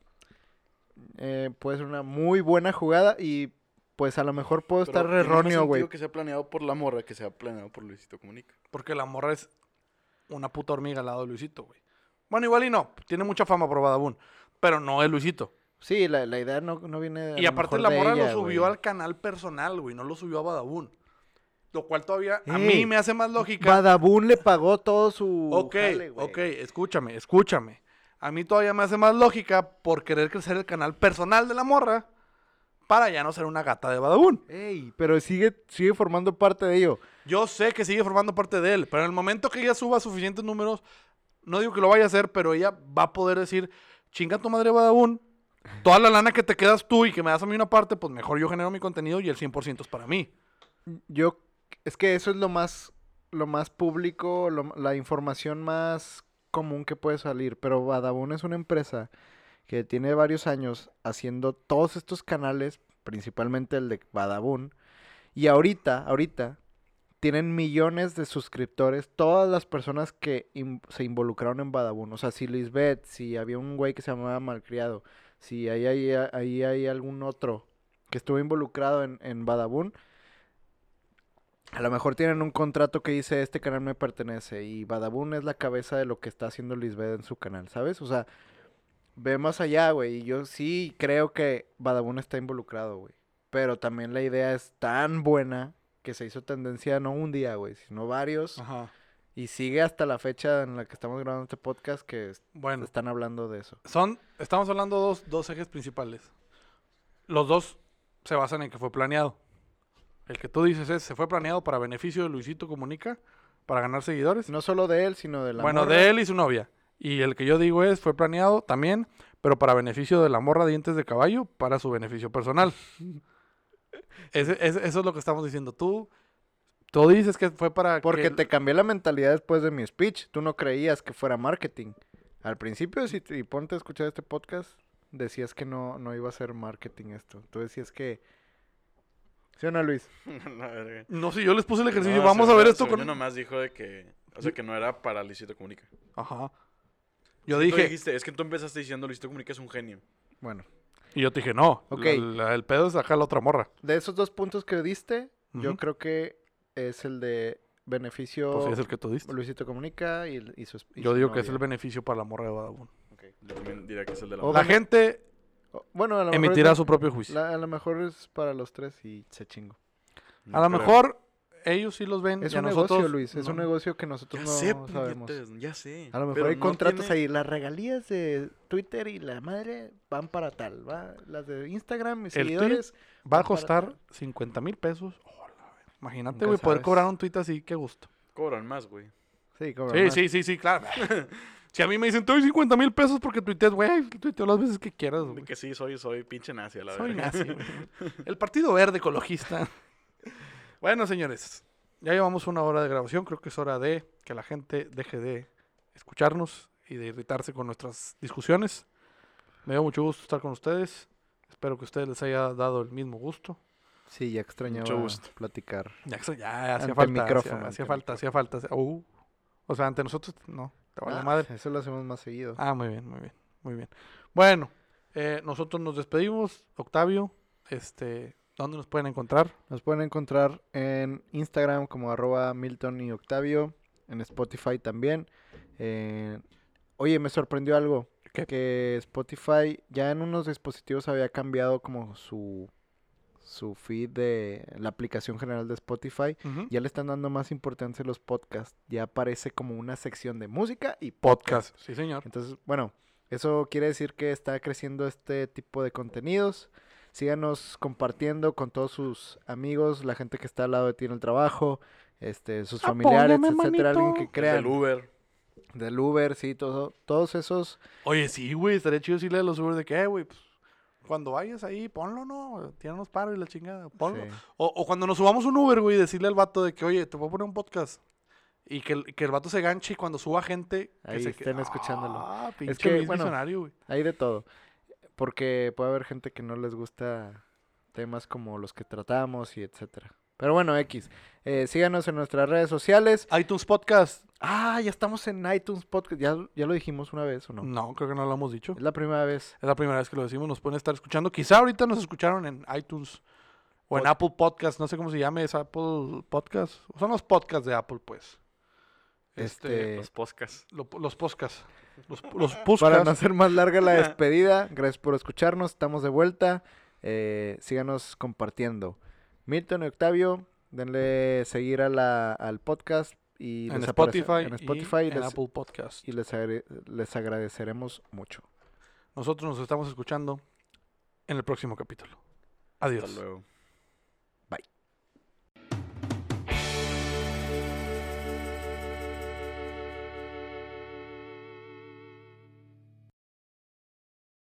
Eh, puede ser una muy buena jugada y pues a lo mejor puedo Pero estar erróneo, güey. que sea planeado por la morra que sea planeado por Luisito Comunica. Porque la morra es una puta hormiga al lado de Luisito, güey. Bueno, igual y no. Tiene mucha fama por Badabun. Pero no es Luisito. Sí, la, la idea no, no viene a Y aparte la de morra ella, lo subió güey. al canal personal, güey. No lo subió a Badabun. Lo cual todavía a mí me hace más lógica. Badabun le pagó todo su Ok, jale, güey. ok, escúchame, escúchame. A mí todavía me hace más lógica por querer crecer el canal personal de la morra para ya no ser una gata de Badabun. Ey, pero sigue, sigue formando parte de ello. Yo sé que sigue formando parte de él, pero en el momento que ella suba suficientes números, no digo que lo vaya a hacer, pero ella va a poder decir, chinga tu madre Badabun, toda la lana que te quedas tú y que me das a mí una parte, pues mejor yo genero mi contenido y el 100% es para mí. Yo, es que eso es lo más, lo más público, lo- la información más común que puede salir. Pero Badabun es una empresa que tiene varios años haciendo todos estos canales, principalmente el de Badabun. Y ahorita, ahorita, tienen millones de suscriptores, todas las personas que se involucraron en Badabun. O sea, si Lisbeth, si había un güey que se llamaba Malcriado, si ahí hay, ahí hay algún otro que estuvo involucrado en, en Badabun, a lo mejor tienen un contrato que dice este canal me pertenece y Badabun es la cabeza de lo que está haciendo Lisbeth en su canal, ¿sabes? O sea, ve más allá, güey. Y yo sí creo que Badabun está involucrado, güey. Pero también la idea es tan buena que se hizo tendencia no un día, güey, sino varios. Ajá. Y sigue hasta la fecha en la que estamos grabando este podcast que Bueno, están hablando de eso. son, estamos hablando de dos, dos ejes principales. Los dos se basan en que fue planeado. El que tú dices es, se fue planeado para beneficio de Luisito Comunica, para ganar seguidores. No solo de él, sino de la bueno, morra. de él y su novia. Y el que yo digo es, fue planeado también, pero para beneficio de la morra dientes de caballo, para su beneficio personal. <laughs> Ese- ese- eso es lo que estamos diciendo. Tú, tú dices que fue para Porque que- te cambié la mentalidad después de mi speech. Tú no creías que fuera marketing. Al principio, si te, y ponte a escuchar este podcast, decías que no, no iba a ser marketing esto. Tú decías que... ¿Sí o no, Luis? <laughs> No sé, yo les puse el ejercicio. No, Vamos a ver esto con... yo nomás dijo de que... O sea, que no era para Luisito Comunica. Ajá. Yo Tú dije... dijiste, es que tú empezaste diciendo Luisito Comunica es un genio. Bueno, Y yo te dije, no. Ok. la- la- el pedo es sacar la otra morra. de esos dos puntos que diste, yo creo que es el de beneficio... Pues sí, es el que tú diste. Luisito Comunica y, y su y Yo su digo que es el beneficio para la morra de Badabun. Yo también diría que es el de la... O- La gente Bueno, a lo mejor emitirá es- su propio juicio. la- a lo mejor es para los tres y se chingo. No a lo creo. mejor ellos sí los ven. Es y a un negocio, nosotros Luis. Es un negocio que nosotros Ya no sé, sabemos. ya sé. A lo mejor hay no contratos tiene- ahí. Las regalías de Twitter y la madre van para tal. ¿va? Las de Instagram y El seguidores. Va a costar tal. 50 mil pesos. Güey. Imagínate, güey, poder cobrar un tweet así, qué gusto. Cobran más, güey. Sí, Sí, más. sí, sí, sí, claro. <laughs> si a mí me dicen, te doy 50 mil pesos porque tuiteas, güey, tuiteo las veces que quieras, güey. que sí, soy, soy pinche nazi, a la Soy verga. nazi, <laughs> güey. El Partido Verde Ecologista. <laughs> bueno, señores, ya llevamos una hora de grabación. Creo que es hora de que la gente deje de escucharnos y de irritarse con nuestras discusiones. Me dio mucho gusto estar con ustedes. Espero que a ustedes les haya dado el mismo gusto. Sí, ya extrañaba Mucho gusto. platicar. Ya, ya hacía falta. micrófono, hacía, falta, hacía falta. uh. O sea, ante nosotros, no. Te vale Ah, madre. Eso lo hacemos más seguido. Ah, muy bien, muy bien, muy bien. Bueno, eh, nosotros nos despedimos, Octavio. Este, ¿Dónde nos pueden encontrar? Nos pueden encontrar en Instagram como arroba Milton y Octavio, en Spotify también. Eh, oye, me sorprendió algo. ¿Qué? Que Spotify ya en unos dispositivos había cambiado como su, su feed de la aplicación general de Spotify. Ya le están dando más importancia a los podcasts. Ya aparece como una sección de música y podcast. Podcast. Sí, señor. Entonces, bueno, eso quiere decir que está creciendo este tipo de contenidos. Síganos compartiendo con todos sus amigos, la gente que está al lado de ti en el trabajo, este, sus familiares, Apóyame, etcétera, alguien que crean. Del Uber. Del Uber, sí, todo, todos esos. Oye, sí, güey, estaría chido decirle a los Uber de que, eh, güey, pues, cuando vayas ahí, ponlo, ¿no? Tíranos paro y la chingada, ponlo. sí. O, o cuando nos subamos un Uber, güey, decirle al vato de que, oye, te voy a poner un podcast. Y que, el- que el vato se ganche y cuando suba gente... Que Ahí se estén escuchándolo. Ah, pinche que, Luis bueno, visionario, güey. Hay de todo. Porque puede haber gente que no les gusta temas como los que tratamos y etcétera. Pero bueno, X. Eh, síganos en nuestras redes sociales. iTunes Podcast. Ah, ya estamos en iTunes Podcast. ¿Ya, ya lo dijimos una vez o no? No, creo que no lo hemos dicho. Es la primera vez. Es la primera vez que lo decimos. Nos pueden estar escuchando. Quizá ahorita nos escucharon en iTunes o en Pod- Apple Podcast. No sé cómo se llame. Es Apple Podcast. Son los podcasts de Apple, pues. Este, Este, Los podcasts. lo- los podcasts. Los, <laughs> los podcasts. Para no hacer más larga la <laughs> despedida, gracias por escucharnos. Estamos de vuelta. Eh, síganos compartiendo. Milton y Octavio, denle seguir a la, al podcast y en Spotify, en Spotify y y en Apple Podcast. y les agre- les agradeceremos mucho. Nosotros nos estamos escuchando en el próximo capítulo. Adiós. Hasta luego.